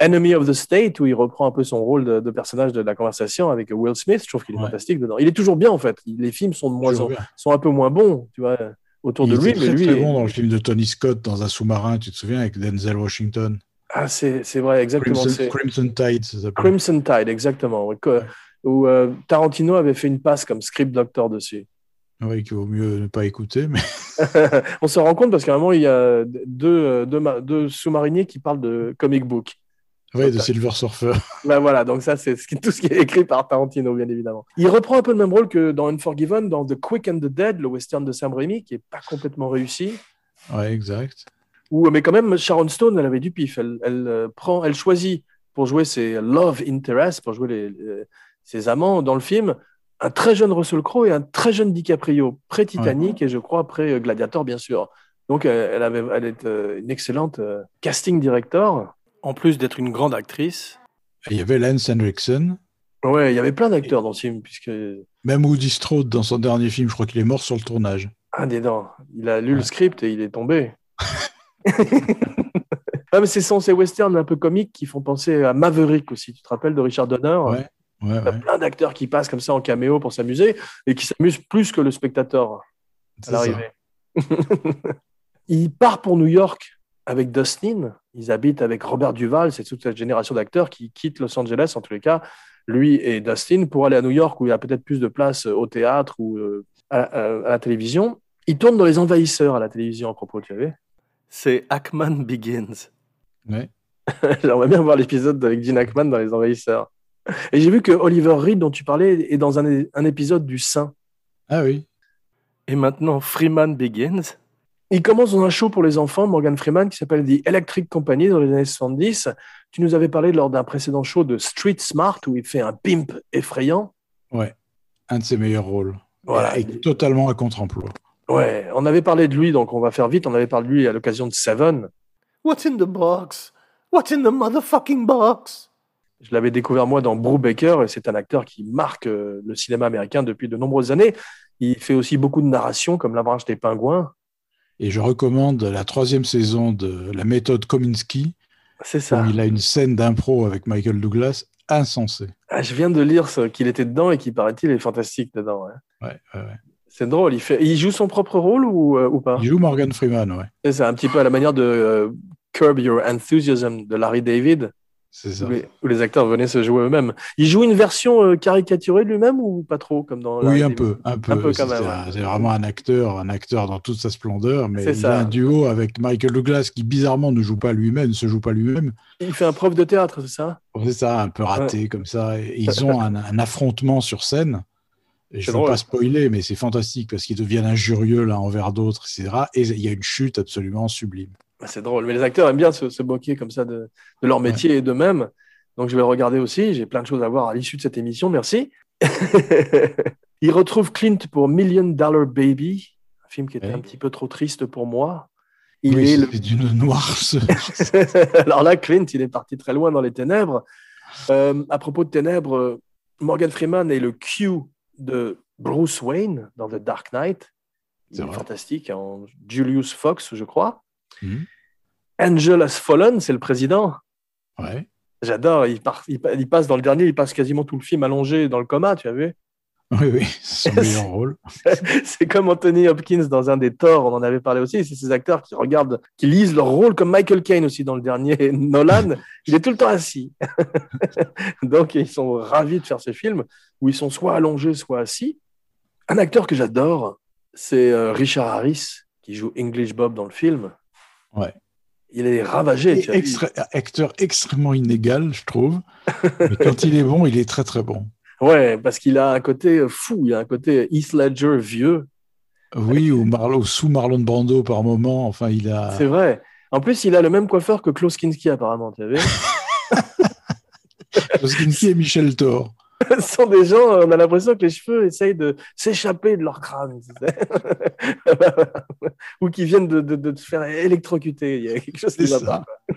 Speaker 1: Enemy of the State, où il reprend un peu son rôle de, personnage de la conversation avec Will Smith. Je trouve qu'il est fantastique dedans. Il est toujours bien en fait. Les films sont de moins sont un peu moins bons, tu vois autour de lui.
Speaker 2: mais lui, très bon dans le film de Tony Scott, dans un sous-marin, tu te souviens, avec Denzel Washington.
Speaker 1: Ah, c'est vrai, exactement.
Speaker 2: Crimson, Tide, ça s'appelle.
Speaker 1: Crimson Tide, exactement. Où euh, Tarantino avait fait une passe comme script doctor dessus.
Speaker 2: Oui, qu'il vaut mieux ne pas écouter. Mais... (laughs) (laughs)
Speaker 1: On se rend compte parce qu'à un moment, il y a deux, deux, deux sous-mariniers qui parlent de comic book.
Speaker 2: Oui, de Silver Surfer. (laughs)
Speaker 1: Ben voilà, donc ça, c'est tout ce qui est écrit par Tarantino, bien évidemment. Il reprend un peu le même rôle que dans Unforgiven, dans The Quick and the Dead, le western de Sam Raimi, qui n'est pas complètement réussi.
Speaker 2: Ouais, exact.
Speaker 1: Où, mais quand même, Sharon Stone, elle avait du pif. Elle, elle euh, prend, elle choisit pour jouer ses love interests, pour jouer les, ses amants dans le film, un très jeune Russell Crowe et un très jeune DiCaprio, pré-Titanic et je crois pré-Gladiator, bien sûr. Donc, elle, avait, elle est euh, une excellente euh, casting director en plus d'être une grande actrice.
Speaker 2: Il y avait Lance Henriksen.
Speaker 1: Ouais, il y avait plein d'acteurs dans ce film. Puisque...
Speaker 2: Même Woody Strode, dans son dernier film, je crois qu'il est mort sur le tournage.
Speaker 1: Ah, des dents. Il a lu le script et il est tombé. (laughs) ah, mais c'est ces westerns un peu comiques qui font penser à Maverick aussi. Tu te rappelles de Richard Donner?
Speaker 2: Ouais. Ouais,
Speaker 1: il y a plein d'acteurs qui passent comme ça en caméo pour s'amuser et qui s'amusent plus que le spectateur à l'arrivée. (laughs) il part pour New York avec Dustin. Ils habitent avec Robert Duval. C'est toute cette génération d'acteurs qui quittent Los Angeles, en tous les cas, lui et Dustin, pour aller à New York où il y a peut-être plus de place euh, au théâtre ou euh, à, la télévision. Ils tournent dans Les Envahisseurs à la télévision, à propos, tu savais C'est Hackman Begins.
Speaker 2: Ouais. (laughs)
Speaker 1: J'aimerais bien voir l'épisode avec Gene Hackman dans Les Envahisseurs. Et j'ai vu que Oliver Reed, dont tu parlais, est dans un, un épisode du Saint.
Speaker 2: Ah oui.
Speaker 1: Et maintenant, Freeman Begins. Il commence dans un show pour les enfants, Morgan Freeman, qui s'appelle The Electric Company dans les années 70. Tu nous avais parlé lors d'un précédent show de Street Smart où il fait un pimp effrayant.
Speaker 2: Ouais, un de ses meilleurs rôles. Voilà. Et totalement à contre-emploi.
Speaker 1: Ouais, on avait parlé de lui, donc on va faire vite. On avait parlé de lui à l'occasion de Seven. What's in the box? What's in the motherfucking box? Je l'avais découvert moi dans Baker et c'est un acteur qui marque euh, le cinéma américain depuis de nombreuses années. Il fait aussi beaucoup de narration comme La branche des pingouins.
Speaker 2: Et je recommande la troisième saison de la méthode Kominsky.
Speaker 1: C'est ça.
Speaker 2: Où il a une scène d'impro avec Michael Douglas insensée.
Speaker 1: Ah, je viens de lire qu'il était dedans et qu'il paraît-il est fantastique dedans.
Speaker 2: Ouais, ouais, ouais.
Speaker 1: C'est drôle. Il, fait... il joue son propre rôle ou, euh, ou pas?
Speaker 2: Il joue Morgan Freeman, ouais.
Speaker 1: C'est un petit peu à la manière de euh, Curb Your Enthusiasm de Larry David.
Speaker 2: Ça.
Speaker 1: Où les, acteurs venaient se jouer eux-mêmes. Il joue une version euh, caricaturée de lui-même ou pas trop comme dans
Speaker 2: Oui, un peu, un peu, C'est vraiment un acteur, un acteur dans toute sa splendeur, mais il a un duo avec Michael Douglas qui bizarrement ne joue pas lui-même, ne se joue pas lui-même.
Speaker 1: Il fait un prof de théâtre, c'est ça?
Speaker 2: C'est ça, un peu raté comme ça. (laughs) ils ont un, affrontement sur scène. je ne veux pas spoiler, mais c'est fantastique parce qu'ils deviennent injurieux l'un envers d'autres, etc. Et il y a une chute absolument sublime.
Speaker 1: Bah, c'est drôle. Mais les acteurs aiment bien se, se moquer comme ça de, leur métier et d'eux-mêmes. Donc je vais le regarder aussi. J'ai plein de choses à voir à l'issue de cette émission. Merci. (laughs) il retrouve Clint pour Million Dollar Baby, un film qui était un petit peu trop triste pour moi.
Speaker 2: Il est le... d'une noirceur. (laughs)
Speaker 1: Alors là, Clint, il est parti très loin dans les ténèbres. Euh, à propos de ténèbres, Morgan Freeman est le Q de Bruce Wayne dans The Dark Knight. Il est, fantastique, en Julius Fox, je crois. Mhm. Angel has fallen, c'est le président.
Speaker 2: Ouais.
Speaker 1: J'adore. Il, il, passe dans le dernier, il passe quasiment tout le film allongé dans le coma, tu as vu?
Speaker 2: Oui, oui, (laughs) c'est son (laughs) meilleur rôle.
Speaker 1: c'est comme Anthony Hopkins dans un des Thor, on en avait parlé aussi. C'est ces acteurs qui regardent, qui lisent leur rôle, comme Michael Caine aussi dans le dernier (laughs) Nolan. il est tout le temps assis. Donc, ils sont ravis de faire ce film où ils sont soit allongés, soit assis. Un acteur que j'adore, c'est euh, Richard Harris, qui joue English Bob dans le film.
Speaker 2: Ouais.
Speaker 1: Il est ravagé.
Speaker 2: Tu acteur extrêmement inégal, je trouve. Mais quand il est bon, il est très très bon.
Speaker 1: Ouais, parce qu'il a un côté fou, il a un côté Heath Ledger vieux.
Speaker 2: Oui, ou Marlo, sous Marlon Brando par moment. Enfin, il a.
Speaker 1: C'est vrai. En plus, il a le même coiffeur que Klaus Kinski, apparemment, tu (laughs)
Speaker 2: Klaus Kinski et Michel Thor. (laughs)
Speaker 1: Ce sont des gens, on a l'impression que les cheveux essayent de s'échapper de leur crâne. (laughs) Ou qui viennent de, de, de, se faire électrocuter. Il y a quelque chose qui va pas. (laughs)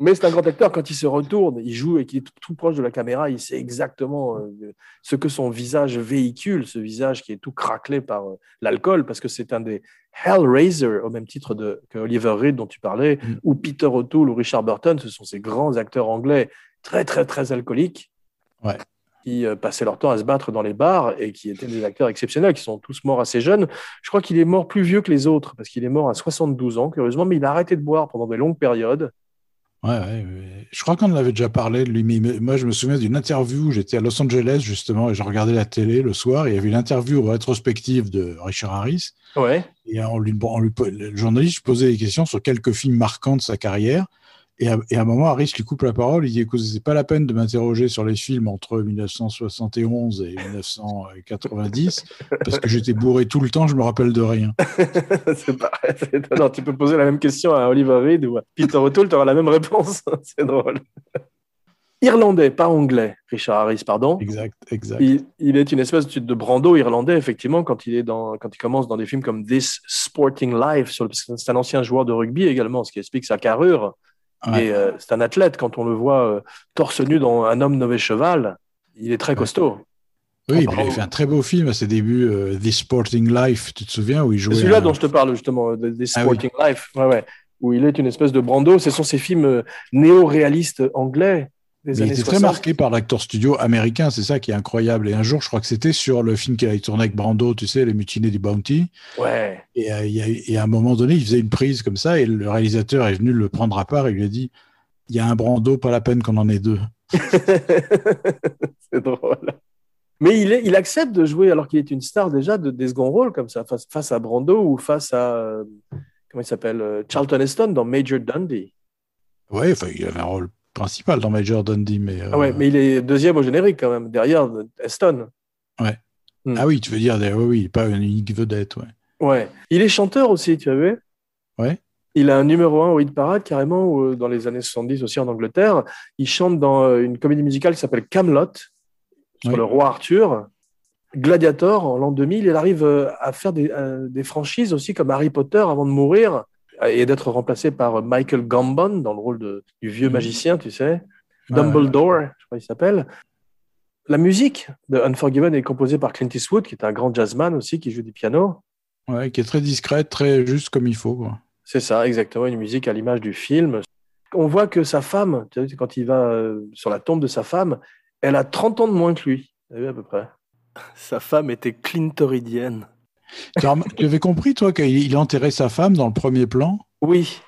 Speaker 1: Mais c'est un grand acteur. Quand il se retourne, il joue et qu'il est tout, proche de la caméra, il sait exactement euh, ce que son visage véhicule, ce visage qui est tout craquelé par euh, l'alcool, parce que c'est un des Hellraiser, au même titre de, que Oliver Reed dont tu parlais, mm. ou Peter O'Toole ou Richard Burton. Ce sont ces grands acteurs anglais très, très, très alcooliques. Qui euh, passaient leur temps à se battre dans les bars et qui étaient des acteurs exceptionnels, qui sont tous morts assez jeunes. Je crois qu'il est mort plus vieux que les autres, parce qu'il est mort à 72 ans, curieusement, mais il a arrêté de boire pendant des longues périodes.
Speaker 2: Ouais, ouais, je crois qu'on en avait déjà parlé de lui, mais moi je me souviens d'une interview, j'étais à Los Angeles justement, et je regardais la télé le soir, et il y avait une interview rétrospective de Richard Harris.
Speaker 1: Ouais.
Speaker 2: Et on lui, on lui, le journaliste posait des questions sur quelques films marquants de sa carrière. Et à, un moment, Harris lui coupe la parole. Il dit Écoute, c'est pas la peine de m'interroger sur les films entre 1971 et 1990, (laughs) parce que j'étais bourré tout le temps, je me rappelle de rien. (laughs)
Speaker 1: c'est pareil, c'est étonnant. Tu peux poser la même question à Oliver Reed ou à Peter O'Toole, tu auras la même réponse. (laughs) c'est drôle. Irlandais, pas anglais, Richard Harris, pardon.
Speaker 2: Exact, exact.
Speaker 1: Il, est une espèce de Brando irlandais, effectivement, quand il, est dans, quand il commence dans des films comme This Sporting Life, c'est un ancien joueur de rugby également, ce qui explique sa carrure. Euh, c'est un athlète, quand on le voit euh, torse nu dans Un homme nommé cheval, il est très costaud.
Speaker 2: Oui, il a fait un très beau film à ses débuts, euh, This Sporting Life, tu te souviens, où il jouait.
Speaker 1: C'est celui-là dont je te parle justement, This ah Sporting Life, ouais, ouais, où il est une espèce de Brando. Ce sont ces films néo-réalistes anglais
Speaker 2: il était très marqué par l'acteur studio américain, c'est ça qui est incroyable. Et un jour, je crois que c'était sur le film qu'il a tourné avec Brando, tu sais, Les Mutinés du Bounty.
Speaker 1: Ouais.
Speaker 2: Et, euh, à un moment donné, il faisait une prise comme ça, et le réalisateur est venu le prendre à part et lui a dit Il y a un Brando, pas la peine qu'on en ait deux. (laughs)
Speaker 1: c'est drôle. Mais il, il, accepte de jouer, alors qu'il est une star déjà, de, des seconds rôles comme ça, face, à Brando ou face à. Euh, comment il s'appelle euh, Charlton Heston dans Major Dundee.
Speaker 2: Oui, enfin, il avait un rôle principal dans Major Dundee. Mais,
Speaker 1: ah ouais, euh, mais il est deuxième au générique quand même, derrière Eston.
Speaker 2: Ouais. Hmm. Ah oui, tu veux dire, oui, oui, pas une unique vedette, ouais.
Speaker 1: Ouais. Il est chanteur aussi, tu as vu?
Speaker 2: Ouais.
Speaker 1: Il a un numéro un au hit parade carrément euh, dans les années 70 aussi en Angleterre. Il chante dans euh, une comédie musicale qui s'appelle Camelot sur le roi Arthur. Gladiator en l'an 2000. Il arrive à faire des, des, franchises aussi comme Harry Potter avant de mourir et d'être remplacé par Michael Gambon dans le rôle de, du vieux mhm. magicien, tu sais. Dumbledore, je crois qu'il s'appelle. La musique de Unforgiven est composée par Clint Eastwood, qui est un grand jazzman aussi, qui joue du piano.
Speaker 2: Ouais, qui est très discrète, très juste comme il faut.
Speaker 1: C'est ça, exactement, une musique à l'image du film. On voit que sa femme, quand il va euh, sur la tombe de sa femme, elle a 30 ans de moins que lui, à peu près. Sa femme était clintoridienne.
Speaker 2: Tu avais compris, toi, qu'il enterrait sa femme dans le premier plan?
Speaker 1: Oui.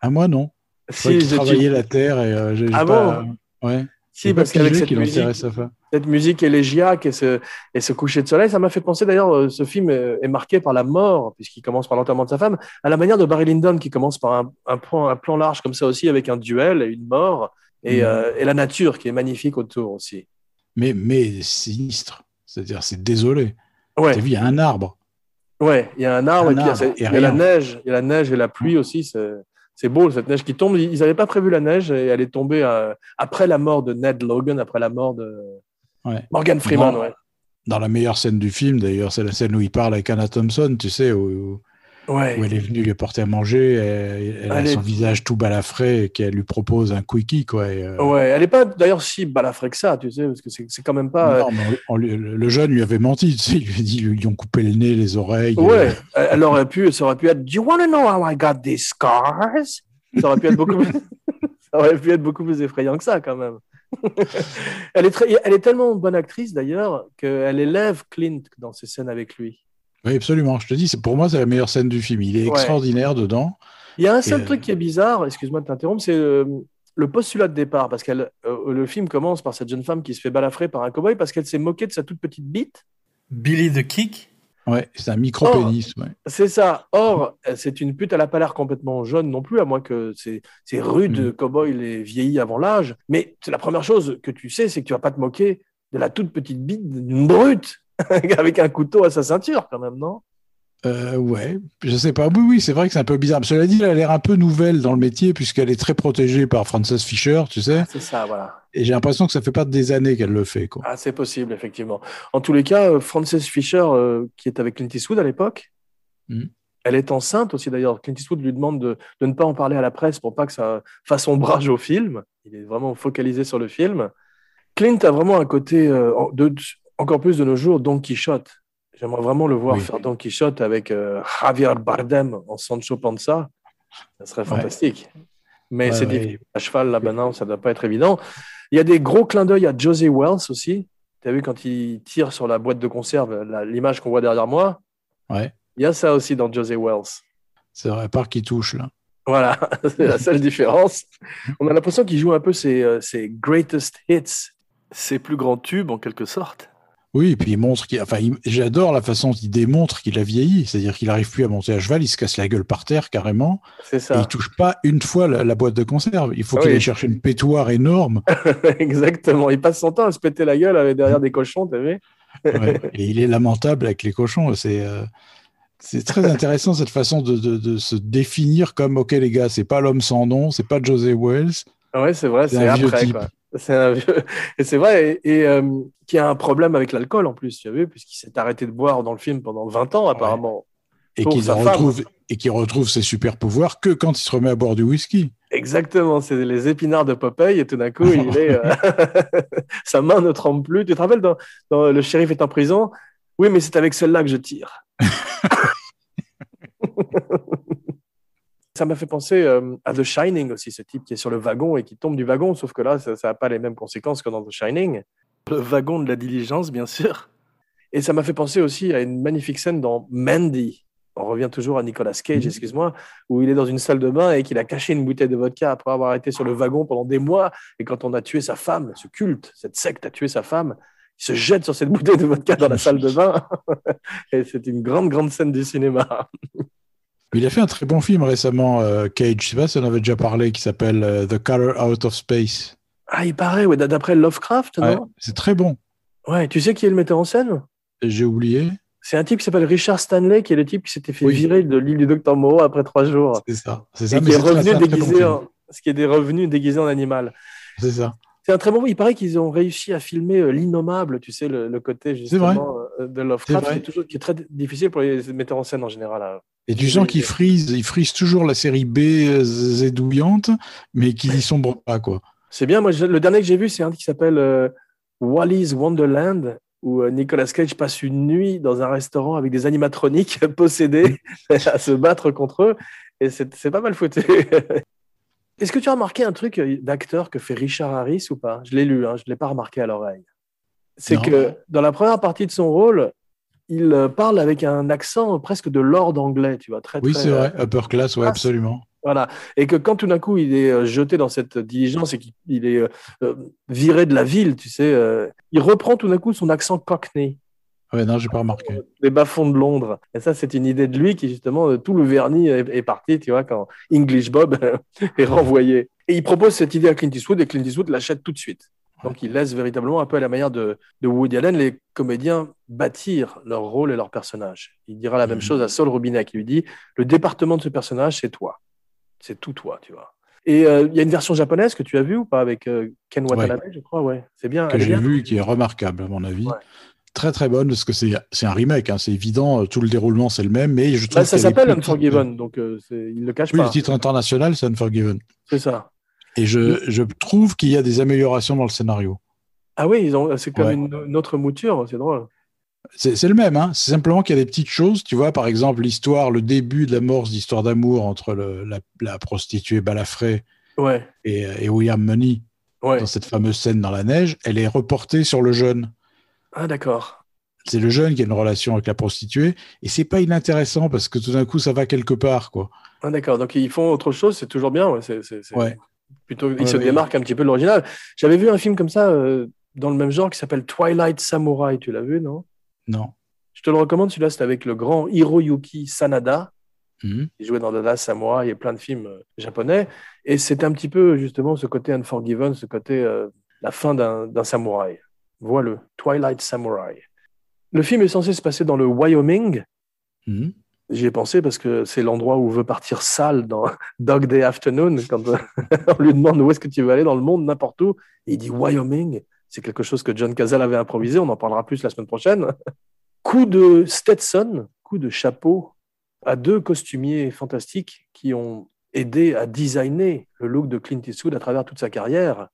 Speaker 2: À ah, moi, non. Si, il travaillait la terre et euh,
Speaker 1: Ah bon?
Speaker 2: Ouais.
Speaker 1: Si, parce qu'avec cette, musique, sa femme. cette musique élégiaque et ce, et ce coucher de soleil, ça m'a fait penser d'ailleurs, euh, ce film est marqué par la mort, puisqu'il commence par l'enterrement de sa femme, à la manière de Barry Lyndon, qui commence par un, un, plan, un plan large comme ça aussi, avec un duel et une mort, et, mm. euh, et la nature qui est magnifique autour aussi.
Speaker 2: Mais, mais sinistre, c'est-à-dire c'est désolé.
Speaker 1: Ouais.
Speaker 2: Tu vu, il y a un arbre.
Speaker 1: Ouais, il y a un arbre, et puis il y a, la neige, il y a la neige et la pluie aussi. C'est beau cette neige qui tombe. Ils n'avaient pas prévu la neige et elle est tombée euh, après la mort de Ned Logan, après la mort de, Morgan Freeman, ouais.
Speaker 2: Dans la meilleure scène du film, d'ailleurs, c'est la scène où il parle avec Anna Thompson, tu sais, où,
Speaker 1: Ouais.
Speaker 2: où elle est venue lui apporter à manger, elle, elle a
Speaker 1: Elle est-
Speaker 2: son visage tout balafré et qu'elle lui propose un quickie, quoi. et, euh,
Speaker 1: Ouais, elle est pas d'ailleurs si balafrée que ça, tu sais, parce que c'est quand même pas.
Speaker 2: non, mais on- on lui- le jeune lui avait menti, tu sais, il lui a dit, ils lui ont coupé le nez, les oreilles.
Speaker 1: Ouais,
Speaker 2: euh,
Speaker 1: elle elle aurait pu, ça aurait pu être. Do you want to know how I got these scars? Ça aurait pu être beaucoup plus, (laughs) ça aurait pu être beaucoup plus effrayant que ça, quand même. (laughs) elle, est très, elle est tellement bonne actrice d'ailleurs qu'elle élève Clint dans ses scènes avec lui.
Speaker 2: Oui, absolument. Je te dis, pour moi, c'est la meilleure scène du film. Il est
Speaker 1: Ouais.
Speaker 2: extraordinaire dedans.
Speaker 1: Il y a un seul
Speaker 2: Et, euh,
Speaker 1: truc qui est bizarre, excuse-moi de t'interrompre, c'est euh, le postulat de départ, parce que le film commence par cette jeune femme qui se fait balafrer par un cowboy parce qu'elle s'est moquée de sa toute petite bite.
Speaker 3: Billy the Kick?
Speaker 2: Ouais, c'est un micro-pénis. ouais.
Speaker 1: C'est ça. Or, c'est une pute, elle n'a pas l'air complètement jeune non plus, à moins que ces, ces rudes
Speaker 2: Mm.
Speaker 1: cow-boys les vieillis avant l'âge. Mais c'est la première chose que tu sais, c'est que tu vas pas te moquer de la toute petite bite d'une brute (laughs) avec un couteau à sa ceinture, quand même, non?
Speaker 2: Euh, ouais, je sais pas. Oui, oui, c'est vrai que c'est un peu bizarre. Cela dit, elle a l'air un peu nouvelle dans le métier puisqu'elle est très protégée par Frances Fisher, tu sais.
Speaker 1: C'est ça, voilà.
Speaker 2: Et j'ai l'impression que ça fait pas des années qu'elle le fait, quoi.
Speaker 1: Ah, c'est possible, effectivement. En tous les cas, euh, Frances Fisher, euh, qui est avec Clint Eastwood à l'époque,
Speaker 2: Mm.
Speaker 1: elle est enceinte aussi d'ailleurs. Clint Eastwood lui demande de, de ne pas en parler à la presse pour pas que ça fasse ombrage au film. Il est vraiment focalisé sur le film. Clint a vraiment un côté, euh, de, encore plus de nos jours, Don Quichotte. J'aimerais vraiment le voir
Speaker 2: Oui.
Speaker 1: faire Don Quichotte avec euh, Javier Bardem en Sancho Panza. Ça serait fantastique. Mais
Speaker 2: Ouais,
Speaker 1: c'est
Speaker 2: ouais.
Speaker 1: difficile. À cheval, là, maintenant, ça ne doit pas être évident. Il y a des gros clins d'œil à Josie Wells aussi. Tu as vu quand il tire sur la boîte de conserve, l'image qu'on voit derrière moi?
Speaker 2: Ouais,
Speaker 1: Il y a ça aussi dans Josie Wells.
Speaker 2: c'est vrai, à part qui touche, là.
Speaker 1: Voilà, (laughs) c'est la seule différence. On a l'impression qu'il joue un peu ses, euh, ses greatest hits, ses plus grands tubes en quelque sorte.
Speaker 2: Oui, et puis il montre qu'il. Enfin, il- j'adore la façon dont il démontre qu'il a vieilli. C'est-à-dire qu'il arrive plus à monter à cheval, il se casse la gueule par terre carrément.
Speaker 1: C'est
Speaker 2: Et
Speaker 1: ça.
Speaker 2: il touche pas une fois la, la boîte de conserve. Il faut
Speaker 1: Ah
Speaker 2: qu'il aille chercher une pétoire énorme. (laughs)
Speaker 1: Exactement. Il passe son temps à se péter la gueule avec derrière des cochons, t'as vu?
Speaker 2: Ouais. (laughs) Et il est lamentable avec les cochons. C'est euh, c'est très intéressant cette façon de, de- de se définir comme ok les gars, c'est pas l'homme sans nom, c'est pas José Wells.
Speaker 1: Ouais, c'est vrai,
Speaker 2: C'est
Speaker 1: après. Quoi. C'est un vieux- Et c'est vrai, et, et, euh, qui a un problème avec l'alcool en plus, tu as vu, puisqu'il s'est arrêté de boire dans le film pendant 20 ans apparemment.
Speaker 2: Et
Speaker 1: femme.
Speaker 2: retrouve et qu'il retrouve ses super pouvoirs que quand il se remet à boire du whisky.
Speaker 1: Exactement, c'est les épinards de Popeye et tout d'un coup, il (laughs) est, euh, (laughs) sa main ne tremble plus. Tu te rappelles dans, dans Le shérif est en prison? Oui, mais c'est avec celle-là que je tire. (laughs) ça m'a fait penser euh, à The Shining aussi, ce type qui est sur le wagon et qui tombe du wagon, sauf que là, ça n'a pas les mêmes conséquences que dans The Shining. Le wagon de la diligence, bien sûr. Et ça m'a fait penser aussi à une magnifique scène dans Mandy. On revient toujours à Nicolas Cage,
Speaker 2: Mhm.
Speaker 1: excuse-moi, où il est dans une salle de bain et qu'il a caché une bouteille de vodka après avoir été sur le wagon pendant des mois. Et quand on a tué sa femme, ce culte, cette secte a tué sa femme, il se jette sur cette (laughs) bouteille de vodka dans la salle de bain. (laughs) et c'est une grande, grande scène du cinéma. (laughs)
Speaker 2: Il a fait un très bon film récemment, euh, Cage. Je sais pas si on avait déjà parlé, qui s'appelle euh, The Color Out of Space.
Speaker 1: Ah, il paraît, ouais, d'après Lovecraft,
Speaker 2: Ouais,
Speaker 1: non?
Speaker 2: c'est très bon.
Speaker 1: Ouais, tu sais qui est le metteur en scène?
Speaker 2: J'ai oublié.
Speaker 1: C'est un type qui s'appelle Richard Stanley, qui est le type qui s'était fait
Speaker 2: Oui.
Speaker 1: virer de l'île du Docteur Moreau après trois jours.
Speaker 2: C'est ça. C'est
Speaker 1: Et
Speaker 2: ça.
Speaker 1: qui
Speaker 2: mais
Speaker 1: est
Speaker 2: très-
Speaker 1: revenu
Speaker 2: très bon
Speaker 1: déguisé
Speaker 2: film.
Speaker 1: en... Ce qui est des revenus déguisés en animal.
Speaker 2: C'est ça.
Speaker 1: C'est un très bon. Il paraît qu'ils ont réussi à filmer euh, l'innommable, tu sais, le, le côté justement de Lovecraft, qui est toujours qui est très difficile pour les metteurs en scène en général.
Speaker 2: Et tu sens qu'il frise, il frise toujours la série B zédouillante, mais qui n'y sombre pas, quoi.
Speaker 1: C'est bien. Moi, je- le dernier que j'ai vu, c'est un qui s'appelle euh, Wally's Wonderland, où euh, Nicolas Cage passe une nuit dans un restaurant avec des animatroniques (laughs) possédés (laughs) à se battre contre eux. Et c'est pas mal foutu. (laughs) Est-ce que tu as remarqué un truc euh, d'acteur que fait Richard Harris ou pas? Je l'ai lu, hein, je ne l'ai pas remarqué à l'oreille. C'est que dans la première partie de son rôle, il euh, parle avec un accent presque de lord anglais, tu vois, très,
Speaker 2: Oui, c'est
Speaker 1: euh,
Speaker 2: vrai. Upper class, ouais,
Speaker 1: Ah,
Speaker 2: absolument.
Speaker 1: voilà. Et que quand tout d'un coup il est euh, jeté dans cette diligence et qu'il est euh, euh, viré de la ville, tu sais, euh, il reprend tout d'un coup son accent cockney,
Speaker 2: Ouais, non, j'ai pas remarqué.
Speaker 1: des bas-fonds de Londres. Et ça, c'est une idée de lui qui, justement, euh, tout le vernis est, est parti, tu vois, quand English Bob (laughs) est renvoyé. Et il propose cette idée à Clint Eastwood et Clint Eastwood l'achète tout de suite. Donc il laisse véritablement un peu à la manière de, de Woody Allen les comédiens bâtir leur rôle et leur personnage. Il dira la même
Speaker 2: Mhm.
Speaker 1: chose à Saul Rubinek. Il lui dit le département de ce personnage, c'est toi. C'est tout toi, tu vois. Et il y a une version japonaise que tu as vue ou pas avec Ken Watanabe, je crois, ouais. C'est bien.
Speaker 2: Que j'ai vu, qui est remarquable à mon avis. Très très bonne parce que c'est un remake, hein, c'est évident, tout le déroulement c'est le même, mais je trouve
Speaker 1: bah, ça s'appelle Unforgiven, donc il le cache
Speaker 2: oui,
Speaker 1: pas.
Speaker 2: le titre international c'est Unforgiven.
Speaker 1: C'est ça.
Speaker 2: Et je, je trouve qu'il y a des améliorations dans le scénario.
Speaker 1: Ah oui, c'est comme une, autre mouture, c'est drôle.
Speaker 2: C'est le même, hein. c'est simplement qu'il y a des petites choses, tu vois, par exemple l'histoire, le début de l'amorce d'histoire d'amour entre le, la, prostituée Balafré
Speaker 1: ouais.
Speaker 2: et, et, William Money dans cette fameuse scène dans la neige, elle est reportée sur le jeune.
Speaker 1: Ah d'accord.
Speaker 2: C'est le jeune qui a une relation avec la prostituée et c'est pas inintéressant parce que tout d'un coup ça va quelque part quoi.
Speaker 1: Ah d'accord, donc ils font autre chose, c'est toujours bien. Ouais.
Speaker 2: Ouais.
Speaker 1: Plutôt, ils se démarquent un petit peu de l'original. J'avais vu un film comme ça euh, dans le même genre qui s'appelle Twilight Samurai. Tu l'as vu, non?
Speaker 2: Non.
Speaker 1: Je te le recommande. Celui-là, c'est avec le grand Hiroyuki Sanada.
Speaker 2: Mhm.
Speaker 1: Il jouait dans The Last Samurai et plein de films euh, japonais. Et c'est un petit peu justement ce côté Unforgiven, ce côté euh, la fin d'un samouraï. Voilà, Twilight Samurai. Le film est censé se passer dans le Wyoming.
Speaker 2: Mhm.
Speaker 1: J'y ai pensé parce que c'est l'endroit où veut partir Sal dans (laughs) Dog Day Afternoon, quand (laughs) on lui demande où est-ce que tu veux aller dans le monde, n'importe où. Et il dit Wyoming. C'est quelque chose que John Cazale avait improvisé, on en parlera plus la semaine prochaine. (laughs) coup de Stetson, coup de chapeau à deux costumiers fantastiques qui ont aidé à designer le look de Clint Eastwood à travers toute sa carrière.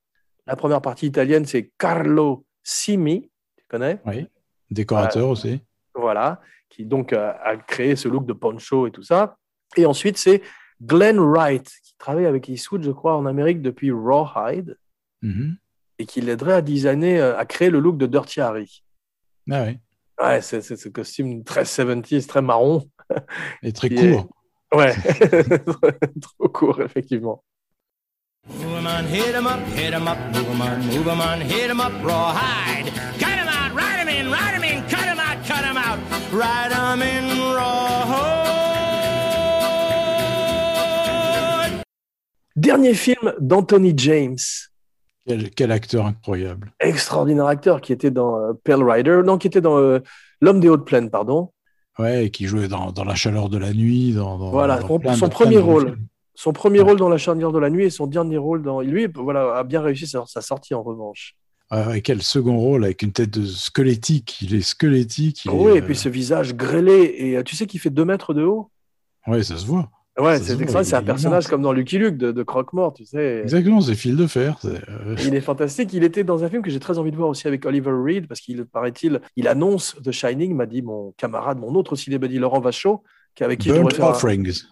Speaker 1: La première partie italienne, c'est Carlo Simi, tu connais?
Speaker 2: Oui, décorateur aussi.
Speaker 1: Voilà, qui donc a, créé ce look de poncho et tout ça. Et ensuite, c'est Glenn Wright, qui travaille avec Eastwood, je crois, en Amérique depuis Rawhide,
Speaker 2: mm-hmm.
Speaker 1: et qui l'aiderait à designer, euh, à créer le look de Dirty Harry.
Speaker 2: Ah oui.
Speaker 1: Ouais, c'est ce costume très 70s, très marron.
Speaker 2: Et très court.
Speaker 1: Ouais, (laughs) trop court, effectivement.
Speaker 4: Woman, hit em up, hit em up, move em on, move em on, hit em up, rawhide. In.
Speaker 1: Dernier film d'Anthony James.
Speaker 2: Quel, quel, acteur incroyable.
Speaker 1: Extraordinaire acteur qui était dans euh, Pearl Rider, non, qui était dans euh, L'homme des hautes plaines, pardon.
Speaker 2: Ouais, et qui jouait dans, dans, La chaleur de la nuit. Dans, dans
Speaker 1: voilà,
Speaker 2: dans
Speaker 1: son,
Speaker 2: plein
Speaker 1: son
Speaker 2: de,
Speaker 1: premier rôle. Son premier rôle dans La chaleur de la nuit et son dernier rôle dans. Lui, voilà, a bien réussi sa, sa sortie en revanche.
Speaker 2: Ouais, quel second rôle avec une tête de squelettique. Il est squelettique. Il
Speaker 1: oui,
Speaker 2: est,
Speaker 1: et puis ce visage grêlé. Et tu sais qu'il fait 2 mètres de haut?
Speaker 2: Ouais, ça se voit.
Speaker 1: Ouais, c'est extra- c'est un personnage comme dans Lucky Luke de, de Croque-Mort, tu sais.
Speaker 2: Exactement, c'est fil de fer. euh,
Speaker 1: Il est fantastique. Il était dans un film que j'ai très envie de voir aussi avec Oliver Reed, parce qu'il paraît-il, il annonce The Shining, m'a dit mon camarade, mon autre cinébuddy Laurent Vachot, qui avec qui je
Speaker 2: Burnt
Speaker 1: devrais faire un-
Speaker 2: Offerings.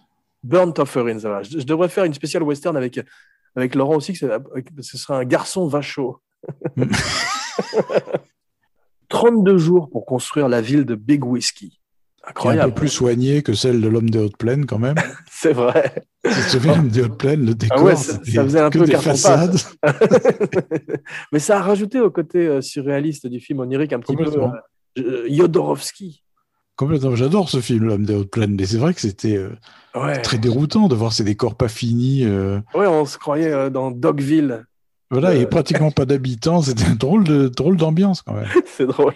Speaker 1: Burnt Offerings. voilà. Je, je devrais faire une spéciale western avec, avec Laurent aussi, que avec- ce sera un garçon Vachot. (laughs) 32 jours pour construire la ville de Big Whiskey.
Speaker 2: Qui est un
Speaker 1: Incroyable.
Speaker 2: peu plus soignée que celle de l'homme des hautes plaines, quand même. (laughs)
Speaker 1: C'est vrai.
Speaker 2: Tu te souviens, l'homme des hautes plaines, le décor,
Speaker 1: Ah ouais, ça- faisait un
Speaker 2: que
Speaker 1: peu
Speaker 2: des façades. (laughs)
Speaker 1: Mais ça a rajouté au côté euh, surréaliste du film onirique un petit peu
Speaker 2: Complètement.
Speaker 1: euh, Jodorowsky.
Speaker 2: Complètement. J'adore ce film, l'homme des hautes plaines, mais c'est vrai que c'était euh,
Speaker 1: Ouais.
Speaker 2: très déroutant de voir ces décors pas finis. euh,
Speaker 1: ouais, on se croyait euh, dans Dogville.
Speaker 2: Voilà, il n'y
Speaker 1: Euh.
Speaker 2: a pratiquement pas d'habitants. C'était un (laughs) drôle de drôle d'ambiance quand même. (laughs)
Speaker 1: C'est drôle.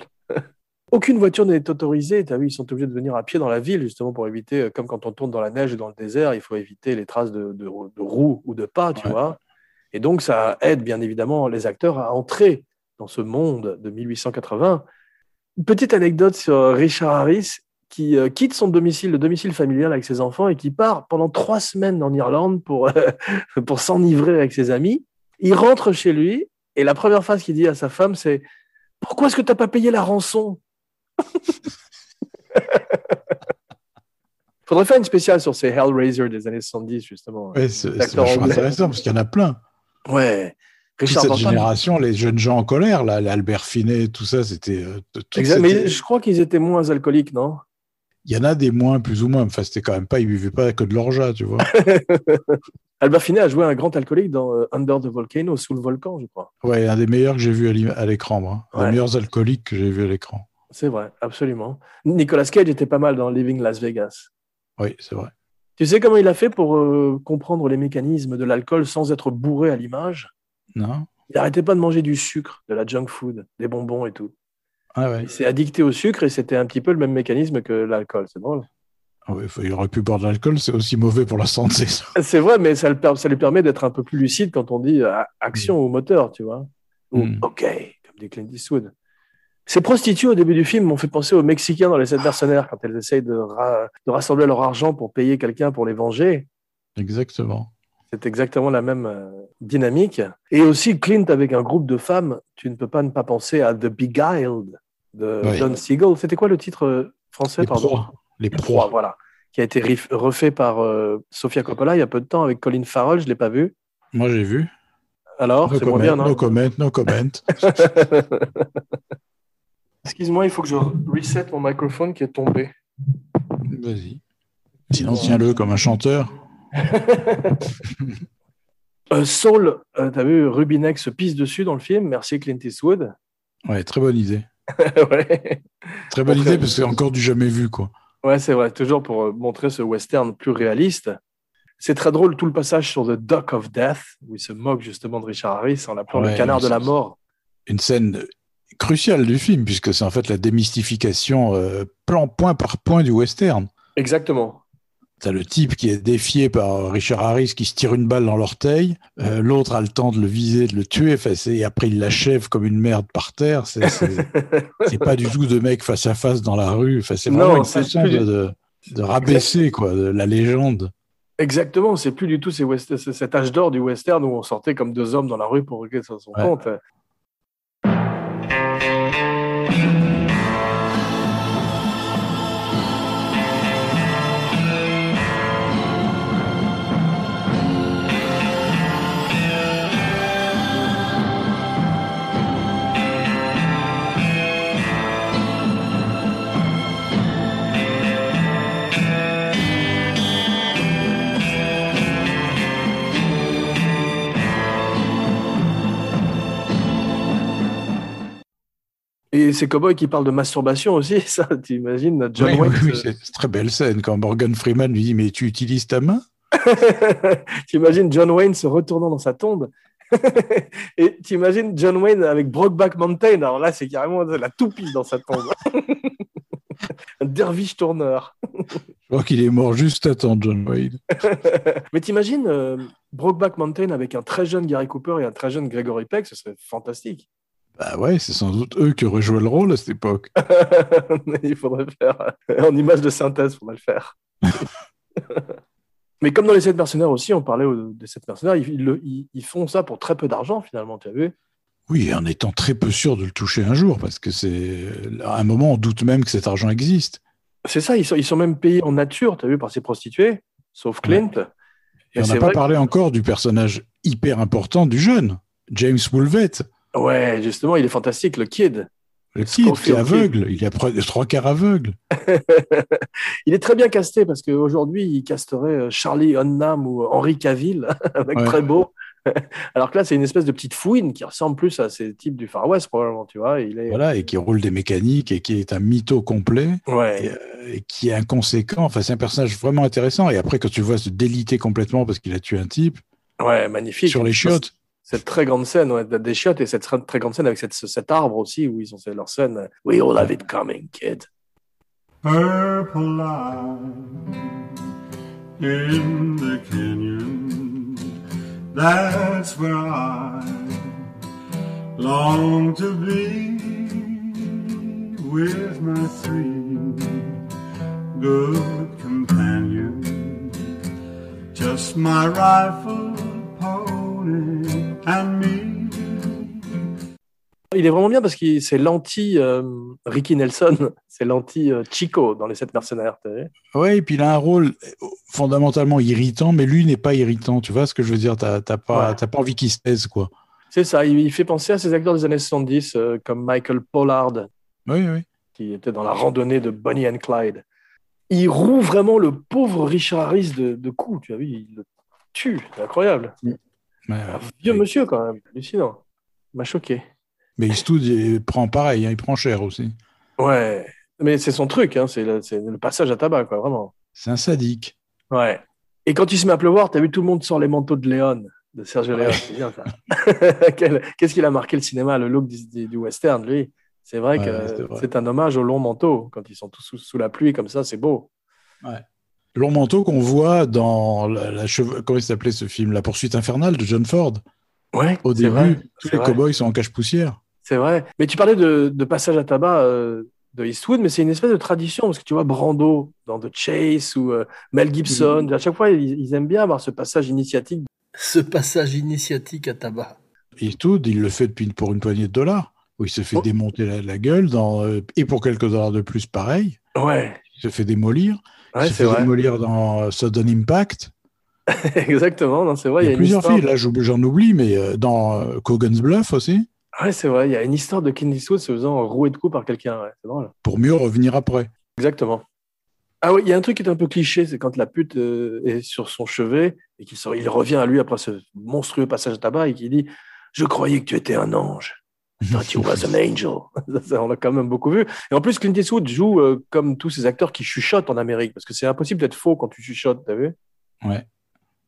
Speaker 1: Aucune voiture n'est autorisée. Tu as vu, ils sont obligés de venir à pied dans la ville, justement, pour éviter, euh, comme quand on tourne dans la neige ou dans le désert, il faut éviter les traces de, de- de roues ou de pas, tu
Speaker 2: Ouais.
Speaker 1: vois. Et donc, ça aide, bien évidemment, les acteurs à entrer dans ce monde de 1880. Une petite anecdote sur euh, Richard Harris, qui euh, quitte son domicile, le domicile familial avec ses enfants, et qui part pendant trois semaines en Irlande pour, (laughs) pour s'enivrer avec ses amis. Il rentre chez lui, et la première phrase qu'il dit à sa femme, c'est Pourquoi est-ce que tu n'as pas payé la rançon? (laughs) Faudrait faire une spéciale sur ces Hellraiser des années 70, justement.
Speaker 2: Ouais, c'est intéressant parce qu'il y en a plein.
Speaker 1: Ouais.
Speaker 2: Toute
Speaker 1: Richard
Speaker 2: cette
Speaker 1: Danton.
Speaker 2: génération, les jeunes gens en colère, là, l'Albert Finet, tout ça, c'était. euh, toute cette-
Speaker 1: Mais je crois qu'ils étaient moins alcooliques, non?
Speaker 2: Il y en a des moins, plus ou moins. Enfin, c'était quand même pas, ils buvaient pas que de l'orgeat, tu vois. (laughs)
Speaker 1: Albert Finet a joué un grand alcoolique dans euh, Under the Volcano, sous le volcan, je crois.
Speaker 2: Ouais, un des meilleurs que j'ai vu à l'écran, moi. Un
Speaker 1: Ouais.
Speaker 2: des meilleurs alcooliques que j'ai vu à l'écran.
Speaker 1: C'est vrai, absolument. Nicolas Cage était pas mal dans Living Las Vegas.
Speaker 2: Oui, c'est vrai.
Speaker 1: Tu sais comment il a fait pour euh, comprendre les mécanismes de l'alcool sans être bourré à l'image?
Speaker 2: Non
Speaker 1: Il arrêtait pas de manger du sucre, de la junk food, des bonbons et tout.
Speaker 2: Ah ouais.
Speaker 1: Il s'est addicté au sucre et c'était un petit peu le même mécanisme que l'alcool. C'est drôle.
Speaker 2: Ah il aurait pu boire de l'alcool, c'est aussi mauvais pour la santé.
Speaker 1: C'est vrai, mais ça, ça, lui permet d'être un peu plus lucide quand on dit euh, action ou moteur, tu vois. Ou mm. OK, comme dit Clint Eastwood. Ces prostituées au début du film m'ont fait penser aux Mexicains dans les sept mercenaires quand elles essayent de, de rassembler leur argent pour payer quelqu'un pour les venger.
Speaker 2: Exactement.
Speaker 1: C'est exactement la même euh, dynamique. Et aussi Clint avec un groupe de femmes, tu ne peux pas ne pas penser à The Beguiled de John Siegel. C'était quoi le titre euh, français
Speaker 2: Les pardon?
Speaker 1: Les proies, voilà. Qui a été refait par euh, Sofia Coppola il y a peu de temps avec Colin Farrell, je ne l'ai pas vu.
Speaker 2: Moi j'ai vu.
Speaker 1: Alors, c'est moins bien, non
Speaker 2: No comment, no comment. (laughs)
Speaker 1: Excuse-moi, il faut que je reset mon microphone qui est tombé.
Speaker 2: Vas-y. Sinon, tiens-le comme un chanteur. (laughs)
Speaker 1: euh, Saul, euh, t'as vu Rubinex se pisse dessus dans le film. Merci Clint Eastwood.
Speaker 2: Ouais, très bonne idée. (laughs) Très bonne idée parce que c'est encore du jamais vu, quoi.
Speaker 1: Ouais, c'est vrai. Toujours pour euh, montrer ce western plus réaliste. C'est très drôle tout le passage sur The Duck of Death où il se moque justement de Richard Harris en l'appelant le canard de la mort.
Speaker 2: Une scène cruciale du film puisque c'est en fait la démystification euh, plan point par point du western.
Speaker 1: Exactement.
Speaker 2: T'as le type qui est défié par Richard Harris qui se tire une balle dans l'orteil. Euh, l'autre a le temps de le viser, de le tuer. et après, il l'achève comme une merde par terre. (laughs) C'est pas du tout de mec face à face dans la rue. c'est vraiment une façon de, de, rabaisser quoi, de la légende.
Speaker 1: Exactement, c'est plus du tout cet âge d'or du western où on sortait comme deux hommes dans la rue pour régler son compte. Et ces cowboys qui parlent de masturbation aussi, (laughs) ça, tu imagines John
Speaker 2: oui, Wayne. Oui, c'est une très belle scène quand Morgan Freeman lui dit Mais tu utilises ta main? (laughs)
Speaker 1: Tu imagines John Wayne se retournant dans sa tombe (laughs) et tu imagines John Wayne avec Brokeback Mountain. Alors là, c'est carrément la toupie dans sa tombe. Un derviche tourneur.
Speaker 2: Je crois qu'il est mort juste à temps, John Wayne.
Speaker 1: Mais t'imagines euh, Brokeback Mountain avec un très jeune Gary Cooper et un très jeune Gregory Peck, ce serait fantastique.
Speaker 2: Bah ouais, c'est sans doute eux qui auraient joué le rôle à cette époque. (laughs)
Speaker 1: il faudrait faire en image de synthèse, il faudrait le faire. (laughs) Mais comme dans les sept mercenaires aussi, on parlait des sept mercenaires, ils, ils, font ça pour très peu d'argent finalement, tu as vu
Speaker 2: Oui, en étant très peu sûr de le toucher un jour, parce que c'est à un moment on doute même que cet argent existe.
Speaker 1: C'est ça, ils sont, ils sont même payés en nature, tu as vu, par ces prostituées, sauf Clint.
Speaker 2: Et, on n'a pas parlé encore du personnage hyper important du jeune, James Woolvett.
Speaker 1: Ouais, justement, il est fantastique, le kid.
Speaker 2: Le kid qui est aveugle, il a trois quarts aveugle. (laughs)
Speaker 1: il est très bien casté parce qu'aujourd'hui, il casterait euh, Charlie Hunnam ou Henri Cavill (laughs) avec très beau. (laughs) Alors que là, c'est une espèce de petite fouine qui ressemble plus à ces types du Far West, probablement, tu vois. Il est...
Speaker 2: Voilà, et qui roule des mécaniques et qui est un mytho complet.
Speaker 1: Ouais.
Speaker 2: Euh, et, qui est inconséquent. Enfin, c'est un personnage vraiment intéressant. Et après, quand tu vois se déliter complètement parce qu'il a tué un type.
Speaker 1: Ouais, magnifique.
Speaker 2: Sur les chiottes
Speaker 1: cette très grande scène ouais, des chiottes et cette très grande scène avec cette, cet arbre aussi où ils ont leur scène We all have it coming, kid. Purple line in the canyon, that's where I long to be with my three good companions, just my rifle, Il est vraiment bien parce que c'est l'anti euh, Ricky Nelson, (laughs) c'est l'anti euh, Chico dans les sept mercenaires.
Speaker 2: Oui, et puis il a un rôle fondamentalement irritant, mais lui n'est pas irritant. Tu vois ce que je veux dire? T'as pas, pas envie qu'il se taise, quoi.
Speaker 1: C'est ça. Il, fait penser à ces acteurs des années 70 euh, comme Michael Pollard.
Speaker 2: Oui, oui.
Speaker 1: Qui était dans la randonnée de Bonnie and Clyde. Il roue vraiment le pauvre Richard Harris de, de coups. Tu as vu, il le tue. C'est incroyable. Mm. Un vieux monsieur, quand même, hallucinant. m'a choqué.
Speaker 2: Mais Eastwood, il prend pareil, hein, il prend cher aussi.
Speaker 1: Ouais, mais c'est son truc, hein, c'est le, passage à tabac, quoi, vraiment.
Speaker 2: C'est un sadique.
Speaker 1: Ouais. Et quand il se met à pleuvoir, t'as vu tout le monde sort les manteaux de Léon, de Sergio Leone, c'est bien ça. (laughs) Qu'est-ce qu'il a marqué le cinéma, le look du, western, lui? C'est vrai que c'est un hommage au long manteau. Quand ils sont tous sous, la pluie comme ça, c'est beau.
Speaker 2: Ouais. Long manteau qu'on voit dans la, comment il s'appelait ce film, La poursuite infernale de John Ford?
Speaker 1: Ouais.
Speaker 2: Au début, tous les cowboys sont en cache-poussière.
Speaker 1: C'est vrai. Mais tu parlais de, passage à tabac euh, de Eastwood, mais c'est une espèce de tradition parce que tu vois Brando dans The Chase ou euh, Mel Gibson, mm. à chaque fois ils, aiment bien avoir ce passage initiatique.
Speaker 3: Ce passage initiatique à tabac.
Speaker 2: Eastwood, il le fait depuis pour une poignée de dollars où il se fait oh. démonter la, gueule dans, euh, et pour quelques dollars de plus, pareil.
Speaker 1: Ouais.
Speaker 2: Il se fait démolir. Se fait démolir dans Sudden Impact. (laughs)
Speaker 1: Exactement, c'est vrai.
Speaker 2: Il y a, plusieurs films, là j'en oublie, mais dans Cogan's Bluff aussi.
Speaker 1: Ouais, c'est vrai. Il y a une histoire de Clint Eastwood se faisant rouer de coups par quelqu'un. c'est drôle.
Speaker 2: Pour mieux revenir après.
Speaker 1: Exactement. Ah oui, il y a un truc qui est un peu cliché, c'est quand la pute euh, est sur son chevet et qu'il il revient à lui après ce monstrueux passage à tabac et qu'il dit Je croyais que tu étais un ange. Thought you was an angel. (laughs) Ça, on l'a quand même beaucoup vu. Et en plus, Clint Eastwood joue euh, comme tous ces acteurs qui chuchotent en Amérique, parce que c'est impossible d'être faux quand tu chuchotes, t'as vu?
Speaker 2: Ouais.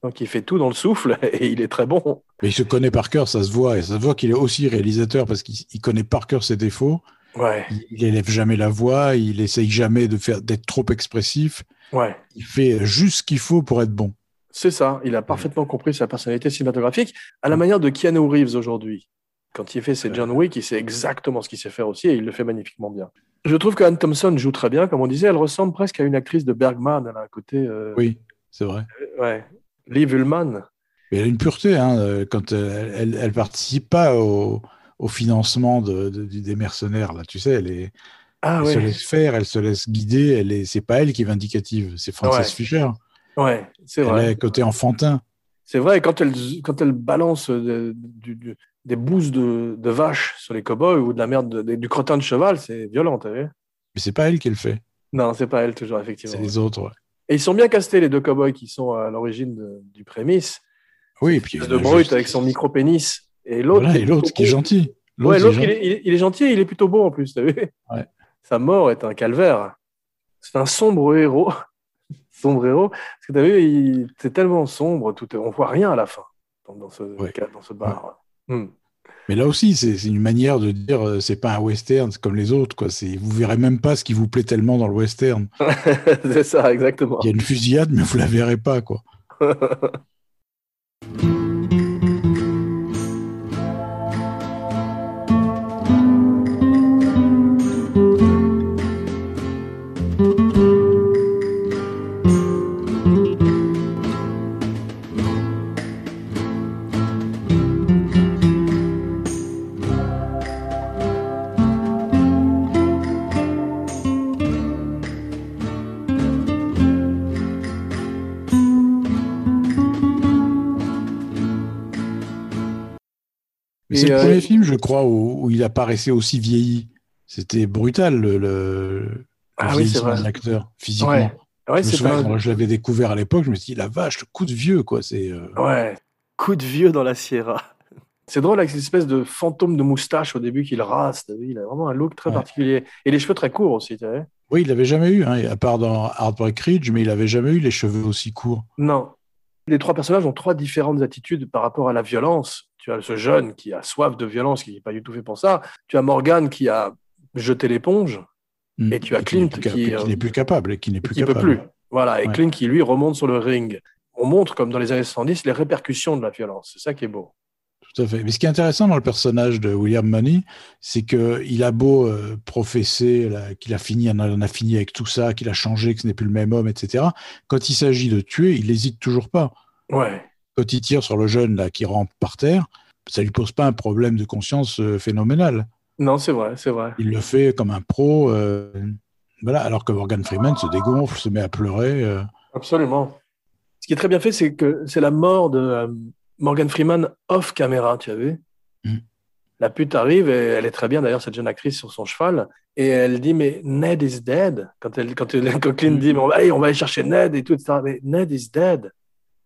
Speaker 1: Donc il fait tout dans le souffle (laughs) et il est très bon.
Speaker 2: Mais il se connaît par cœur, ça se voit. Et ça se voit qu'il est aussi réalisateur parce qu'il connaît par cœur ses défauts.
Speaker 1: Ouais.
Speaker 2: Il, élève jamais la voix, il essaye jamais de faire d'être trop expressif.
Speaker 1: Ouais.
Speaker 2: Il fait juste ce qu'il faut pour être bon.
Speaker 1: C'est ça. Il a parfaitement compris sa personnalité cinématographique à la manière de Keanu Reeves aujourd'hui. Quand il fait ses John Wick, il sait exactement ce qu'il sait faire aussi et il le fait magnifiquement bien. Je trouve que Anne Thompson joue très bien. Comme on disait, elle ressemble presque à une actrice de Bergman. Elle a un côté. Euh,
Speaker 2: oui, c'est vrai.
Speaker 1: ouais. Liv Ullmann.
Speaker 2: Elle a une pureté hein, euh, quand elle, elle, participe pas au, au financement de, des mercenaires là. Tu sais, elle est.
Speaker 1: Ah,
Speaker 2: elle se laisse faire, elle se laisse guider. Elle est, c'est pas elle qui est vindicative, c'est Frances Fisher.
Speaker 1: Ouais, c'est vrai.
Speaker 2: Elle est côté enfantin.
Speaker 1: C'est vrai. quand elle quand elle balance des bouses de, de vache sur les cow-boys ou de la merde du crottin de cheval, c'est violent, t'as vu?
Speaker 2: Mais c'est pas elle qui le fait.
Speaker 1: Non, c'est pas elle toujours effectivement.
Speaker 2: C'est les autres. Ouais.
Speaker 1: Et ils sont bien castés, les deux cowboys qui sont à l'origine du prémisse.
Speaker 2: Oui, et puis.
Speaker 1: De brut avec son micro-pénis.
Speaker 2: Et l'autre. et l'autre qui est gentil.
Speaker 1: Ouais, l'autre, il, il, est gentil et il est plutôt beau en plus, t'as vu?
Speaker 2: Ouais.
Speaker 1: Sa mort est un calvaire. C'est un sombre héros. (laughs) sombre héros. Parce que t'as vu, c'est tellement sombre, tout, on voit rien à la fin dans ce, dans ce bar. Hmm.
Speaker 2: Mais là aussi, c'est une manière de dire, euh, c'est pas un western comme les autres, quoi. Vous verrez même pas ce qui vous plaît tellement dans le western. (laughs)
Speaker 1: c'est ça, exactement.
Speaker 2: Il y a une fusillade, mais vous la verrez pas, quoi. (laughs) C'est le premier euh, film, je crois, où, il apparaissait aussi vieilli. C'était brutal, le, le
Speaker 1: ah oui, c'est vrai.
Speaker 2: l'acteur, physiquement.
Speaker 1: Ouais.
Speaker 2: je quand je l'avais découvert à l'époque, je me suis dit, la vache, le coup de vieux, quoi. C'est, euh,
Speaker 1: Ouais, coup de vieux dans la Sierra. C'est drôle avec cette espèce de fantôme de moustache au début qu'il rase. Il a vraiment un look très particulier. Et les cheveux très courts aussi, tu sais.
Speaker 2: Oui, il l'avait jamais eu, hein, à part dans Heartbreak Ridge, mais il avait jamais eu les cheveux aussi courts.
Speaker 1: Non. Les trois personnages ont trois différentes attitudes par rapport à la violence tu as ce jeune qui a soif de violence, qui n'est pas du tout fait pour ça. Tu as Morgan qui a jeté l'éponge. Mm. Et tu as Clint qui,
Speaker 2: n'est plus capable et qui n'est plus
Speaker 1: qui
Speaker 2: capable.
Speaker 1: peut plus. Voilà, et Clint qui lui remonte sur le ring. On montre, comme dans les années 70, les répercussions de la violence. C'est ça qui est beau.
Speaker 2: Tout à fait. Mais ce qui est intéressant dans le personnage de William Money, c'est qu'il a beau euh, professer qu'il a fini, en a, fini avec tout ça, qu'il a changé, que ce n'est plus le même homme, etc. Quand il s'agit de tuer, il n'hésite toujours pas.
Speaker 1: Ouais
Speaker 2: quand il tire sur le jeune là, qui rampe par terre, ça lui pose pas un problème de conscience euh, phénoménal.
Speaker 1: Non, c'est vrai, c'est vrai.
Speaker 2: Il le fait comme un pro. Euh, voilà, alors que Morgan Freeman se dégonfle, se met à pleurer. Euh.
Speaker 1: Absolument. Ce qui est très bien fait, c'est que c'est la mort de Morgan Freeman off caméra, tu as vu hmm. La pute arrive et elle est très bien d'ailleurs cette jeune actrice sur son cheval et elle dit mais Ned is dead quand elle quand, Clint dit on va, on va aller chercher Ned et tout ça mais Ned is dead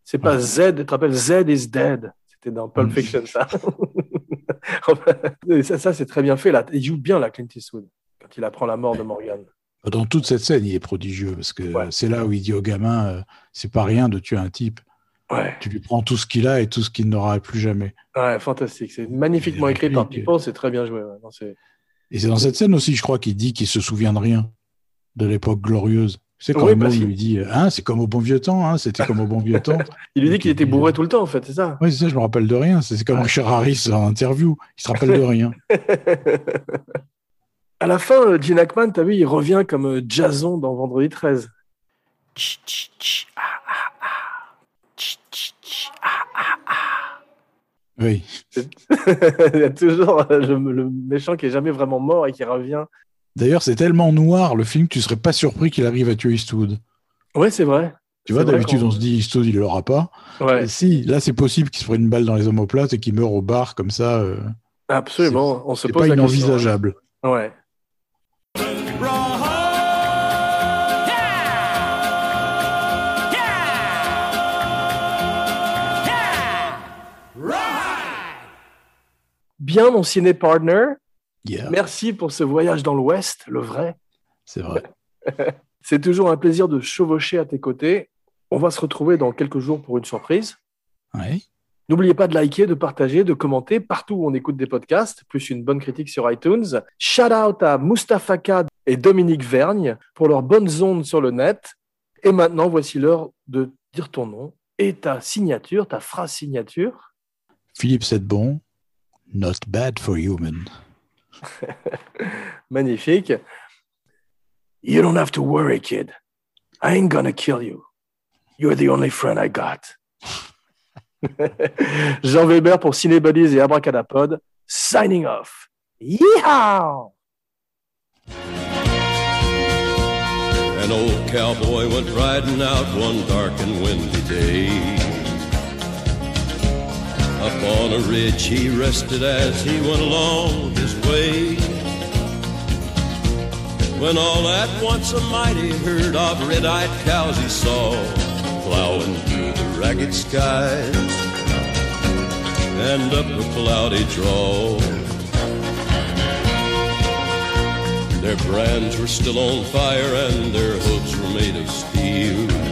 Speaker 1: c'est pas Z, tu te rappelles Z is dead. C'était dans Pulp mm. Fiction, ça. (laughs) ça, ça c'est très bien fait. Là. Il joue bien la Clint Eastwood quand il apprend la mort de Morgan.
Speaker 2: Dans toute cette scène, il est prodigieux parce que c'est là où il dit au gamin euh, c'est pas rien de tuer un type.
Speaker 1: Ouais.
Speaker 2: Tu lui prends tout ce qu'il a et tout ce qu'il n'aura plus jamais.
Speaker 1: Ouais, fantastique. C'est magnifiquement écrit par Pipo, c'est très bien joué.
Speaker 2: et c'est dans cette scène aussi, je crois, qu'il dit qu'il se souvient de rien de l'époque glorieuse. C'est quand oui, lui dit, hein, c'est comme au bon vieux temps, hein, c'était comme au bon vieux temps. (laughs)
Speaker 1: il lui dit qu'il était bourré tout le temps, en fait, c'est ça
Speaker 2: Oui, c'est ça, je me rappelle de rien. C'est comme Richard Harris en interview, il se rappelle de rien. (laughs)
Speaker 1: à la fin, Gene Hackman, as vu, il revient comme Jason dans Vendredi 13.
Speaker 2: Oui. (laughs)
Speaker 1: il y a toujours le, méchant qui est jamais vraiment mort et qui revient.
Speaker 2: D'ailleurs, c'est tellement noir le film que tu serais pas surpris qu'il arrive à tuer Eastwood.
Speaker 1: Ouais, c'est vrai.
Speaker 2: Tu vois, d'habitude, on se dit Eastwood, il l'aura pas.
Speaker 1: Ouais.
Speaker 2: si, là, c'est possible qu'il se prenne une balle dans les omoplates et qu'il meure au bar comme ça. Euh,
Speaker 1: Absolument. On se
Speaker 2: pose pas inenvisageable.
Speaker 1: Ouais. Bien, mon Merci pour ce voyage dans l'Ouest, le vrai.
Speaker 2: C'est vrai. (laughs)
Speaker 1: C'est toujours un plaisir de chevaucher à tes côtés. On va se retrouver dans quelques jours pour une surprise.
Speaker 2: Oui.
Speaker 1: N'oubliez pas de liker, de partager, de commenter partout où on écoute des podcasts, plus une bonne critique sur iTunes. Shout out à Mustafa Kad et Dominique Vergne pour leurs bonnes ondes sur le net. Et maintenant, voici l'heure de dire ton nom et ta signature, ta phrase signature.
Speaker 2: Philippe Sedbon, Not bad for human. (laughs)
Speaker 1: Magnifique. You don't have to worry, kid. I ain't gonna kill you. You're the only friend I got. (laughs) Jean Weber pour Cinebodies et Abracadapod, signing off. Yeehaw!
Speaker 4: An old cowboy went riding out one dark and windy day. Up on a ridge he rested as he went along his way. When all at once a mighty herd of red-eyed cows he saw plowing through the ragged skies and up a cloudy draw. Their brands were still on fire and their hooves were made of steel.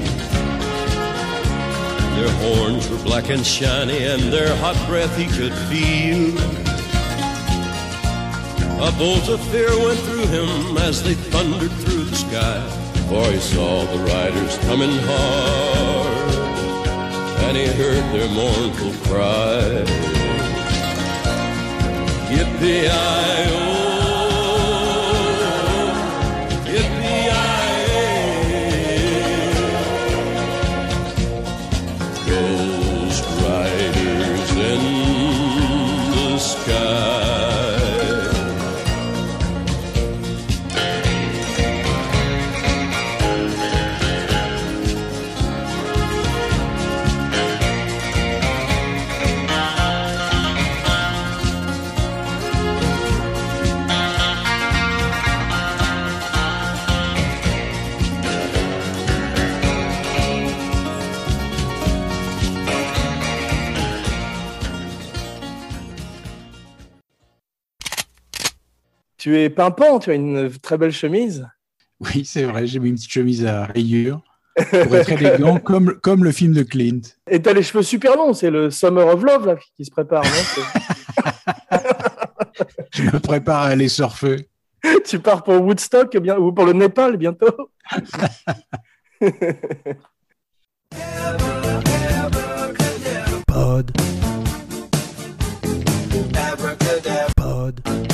Speaker 4: Their horns were black and shiny, and their hot breath he could feel. A bolt of fear went through him as they thundered through the sky, for he saw the riders coming hard, and he heard their mournful cry. Yippee-i-oh!
Speaker 1: Tu es pimpant, tu as une très belle chemise.
Speaker 2: Oui, c'est vrai, j'ai mis une petite chemise à rayures pour être élégant, (laughs) comme, comme le film de Clint.
Speaker 1: Et tu as les cheveux super longs, c'est le Summer of Love là, qui se prépare. Non (laughs)
Speaker 2: Je me prépare à aller surfer. (laughs)
Speaker 1: tu pars pour Woodstock ou pour le Népal bientôt. Pod. Pod.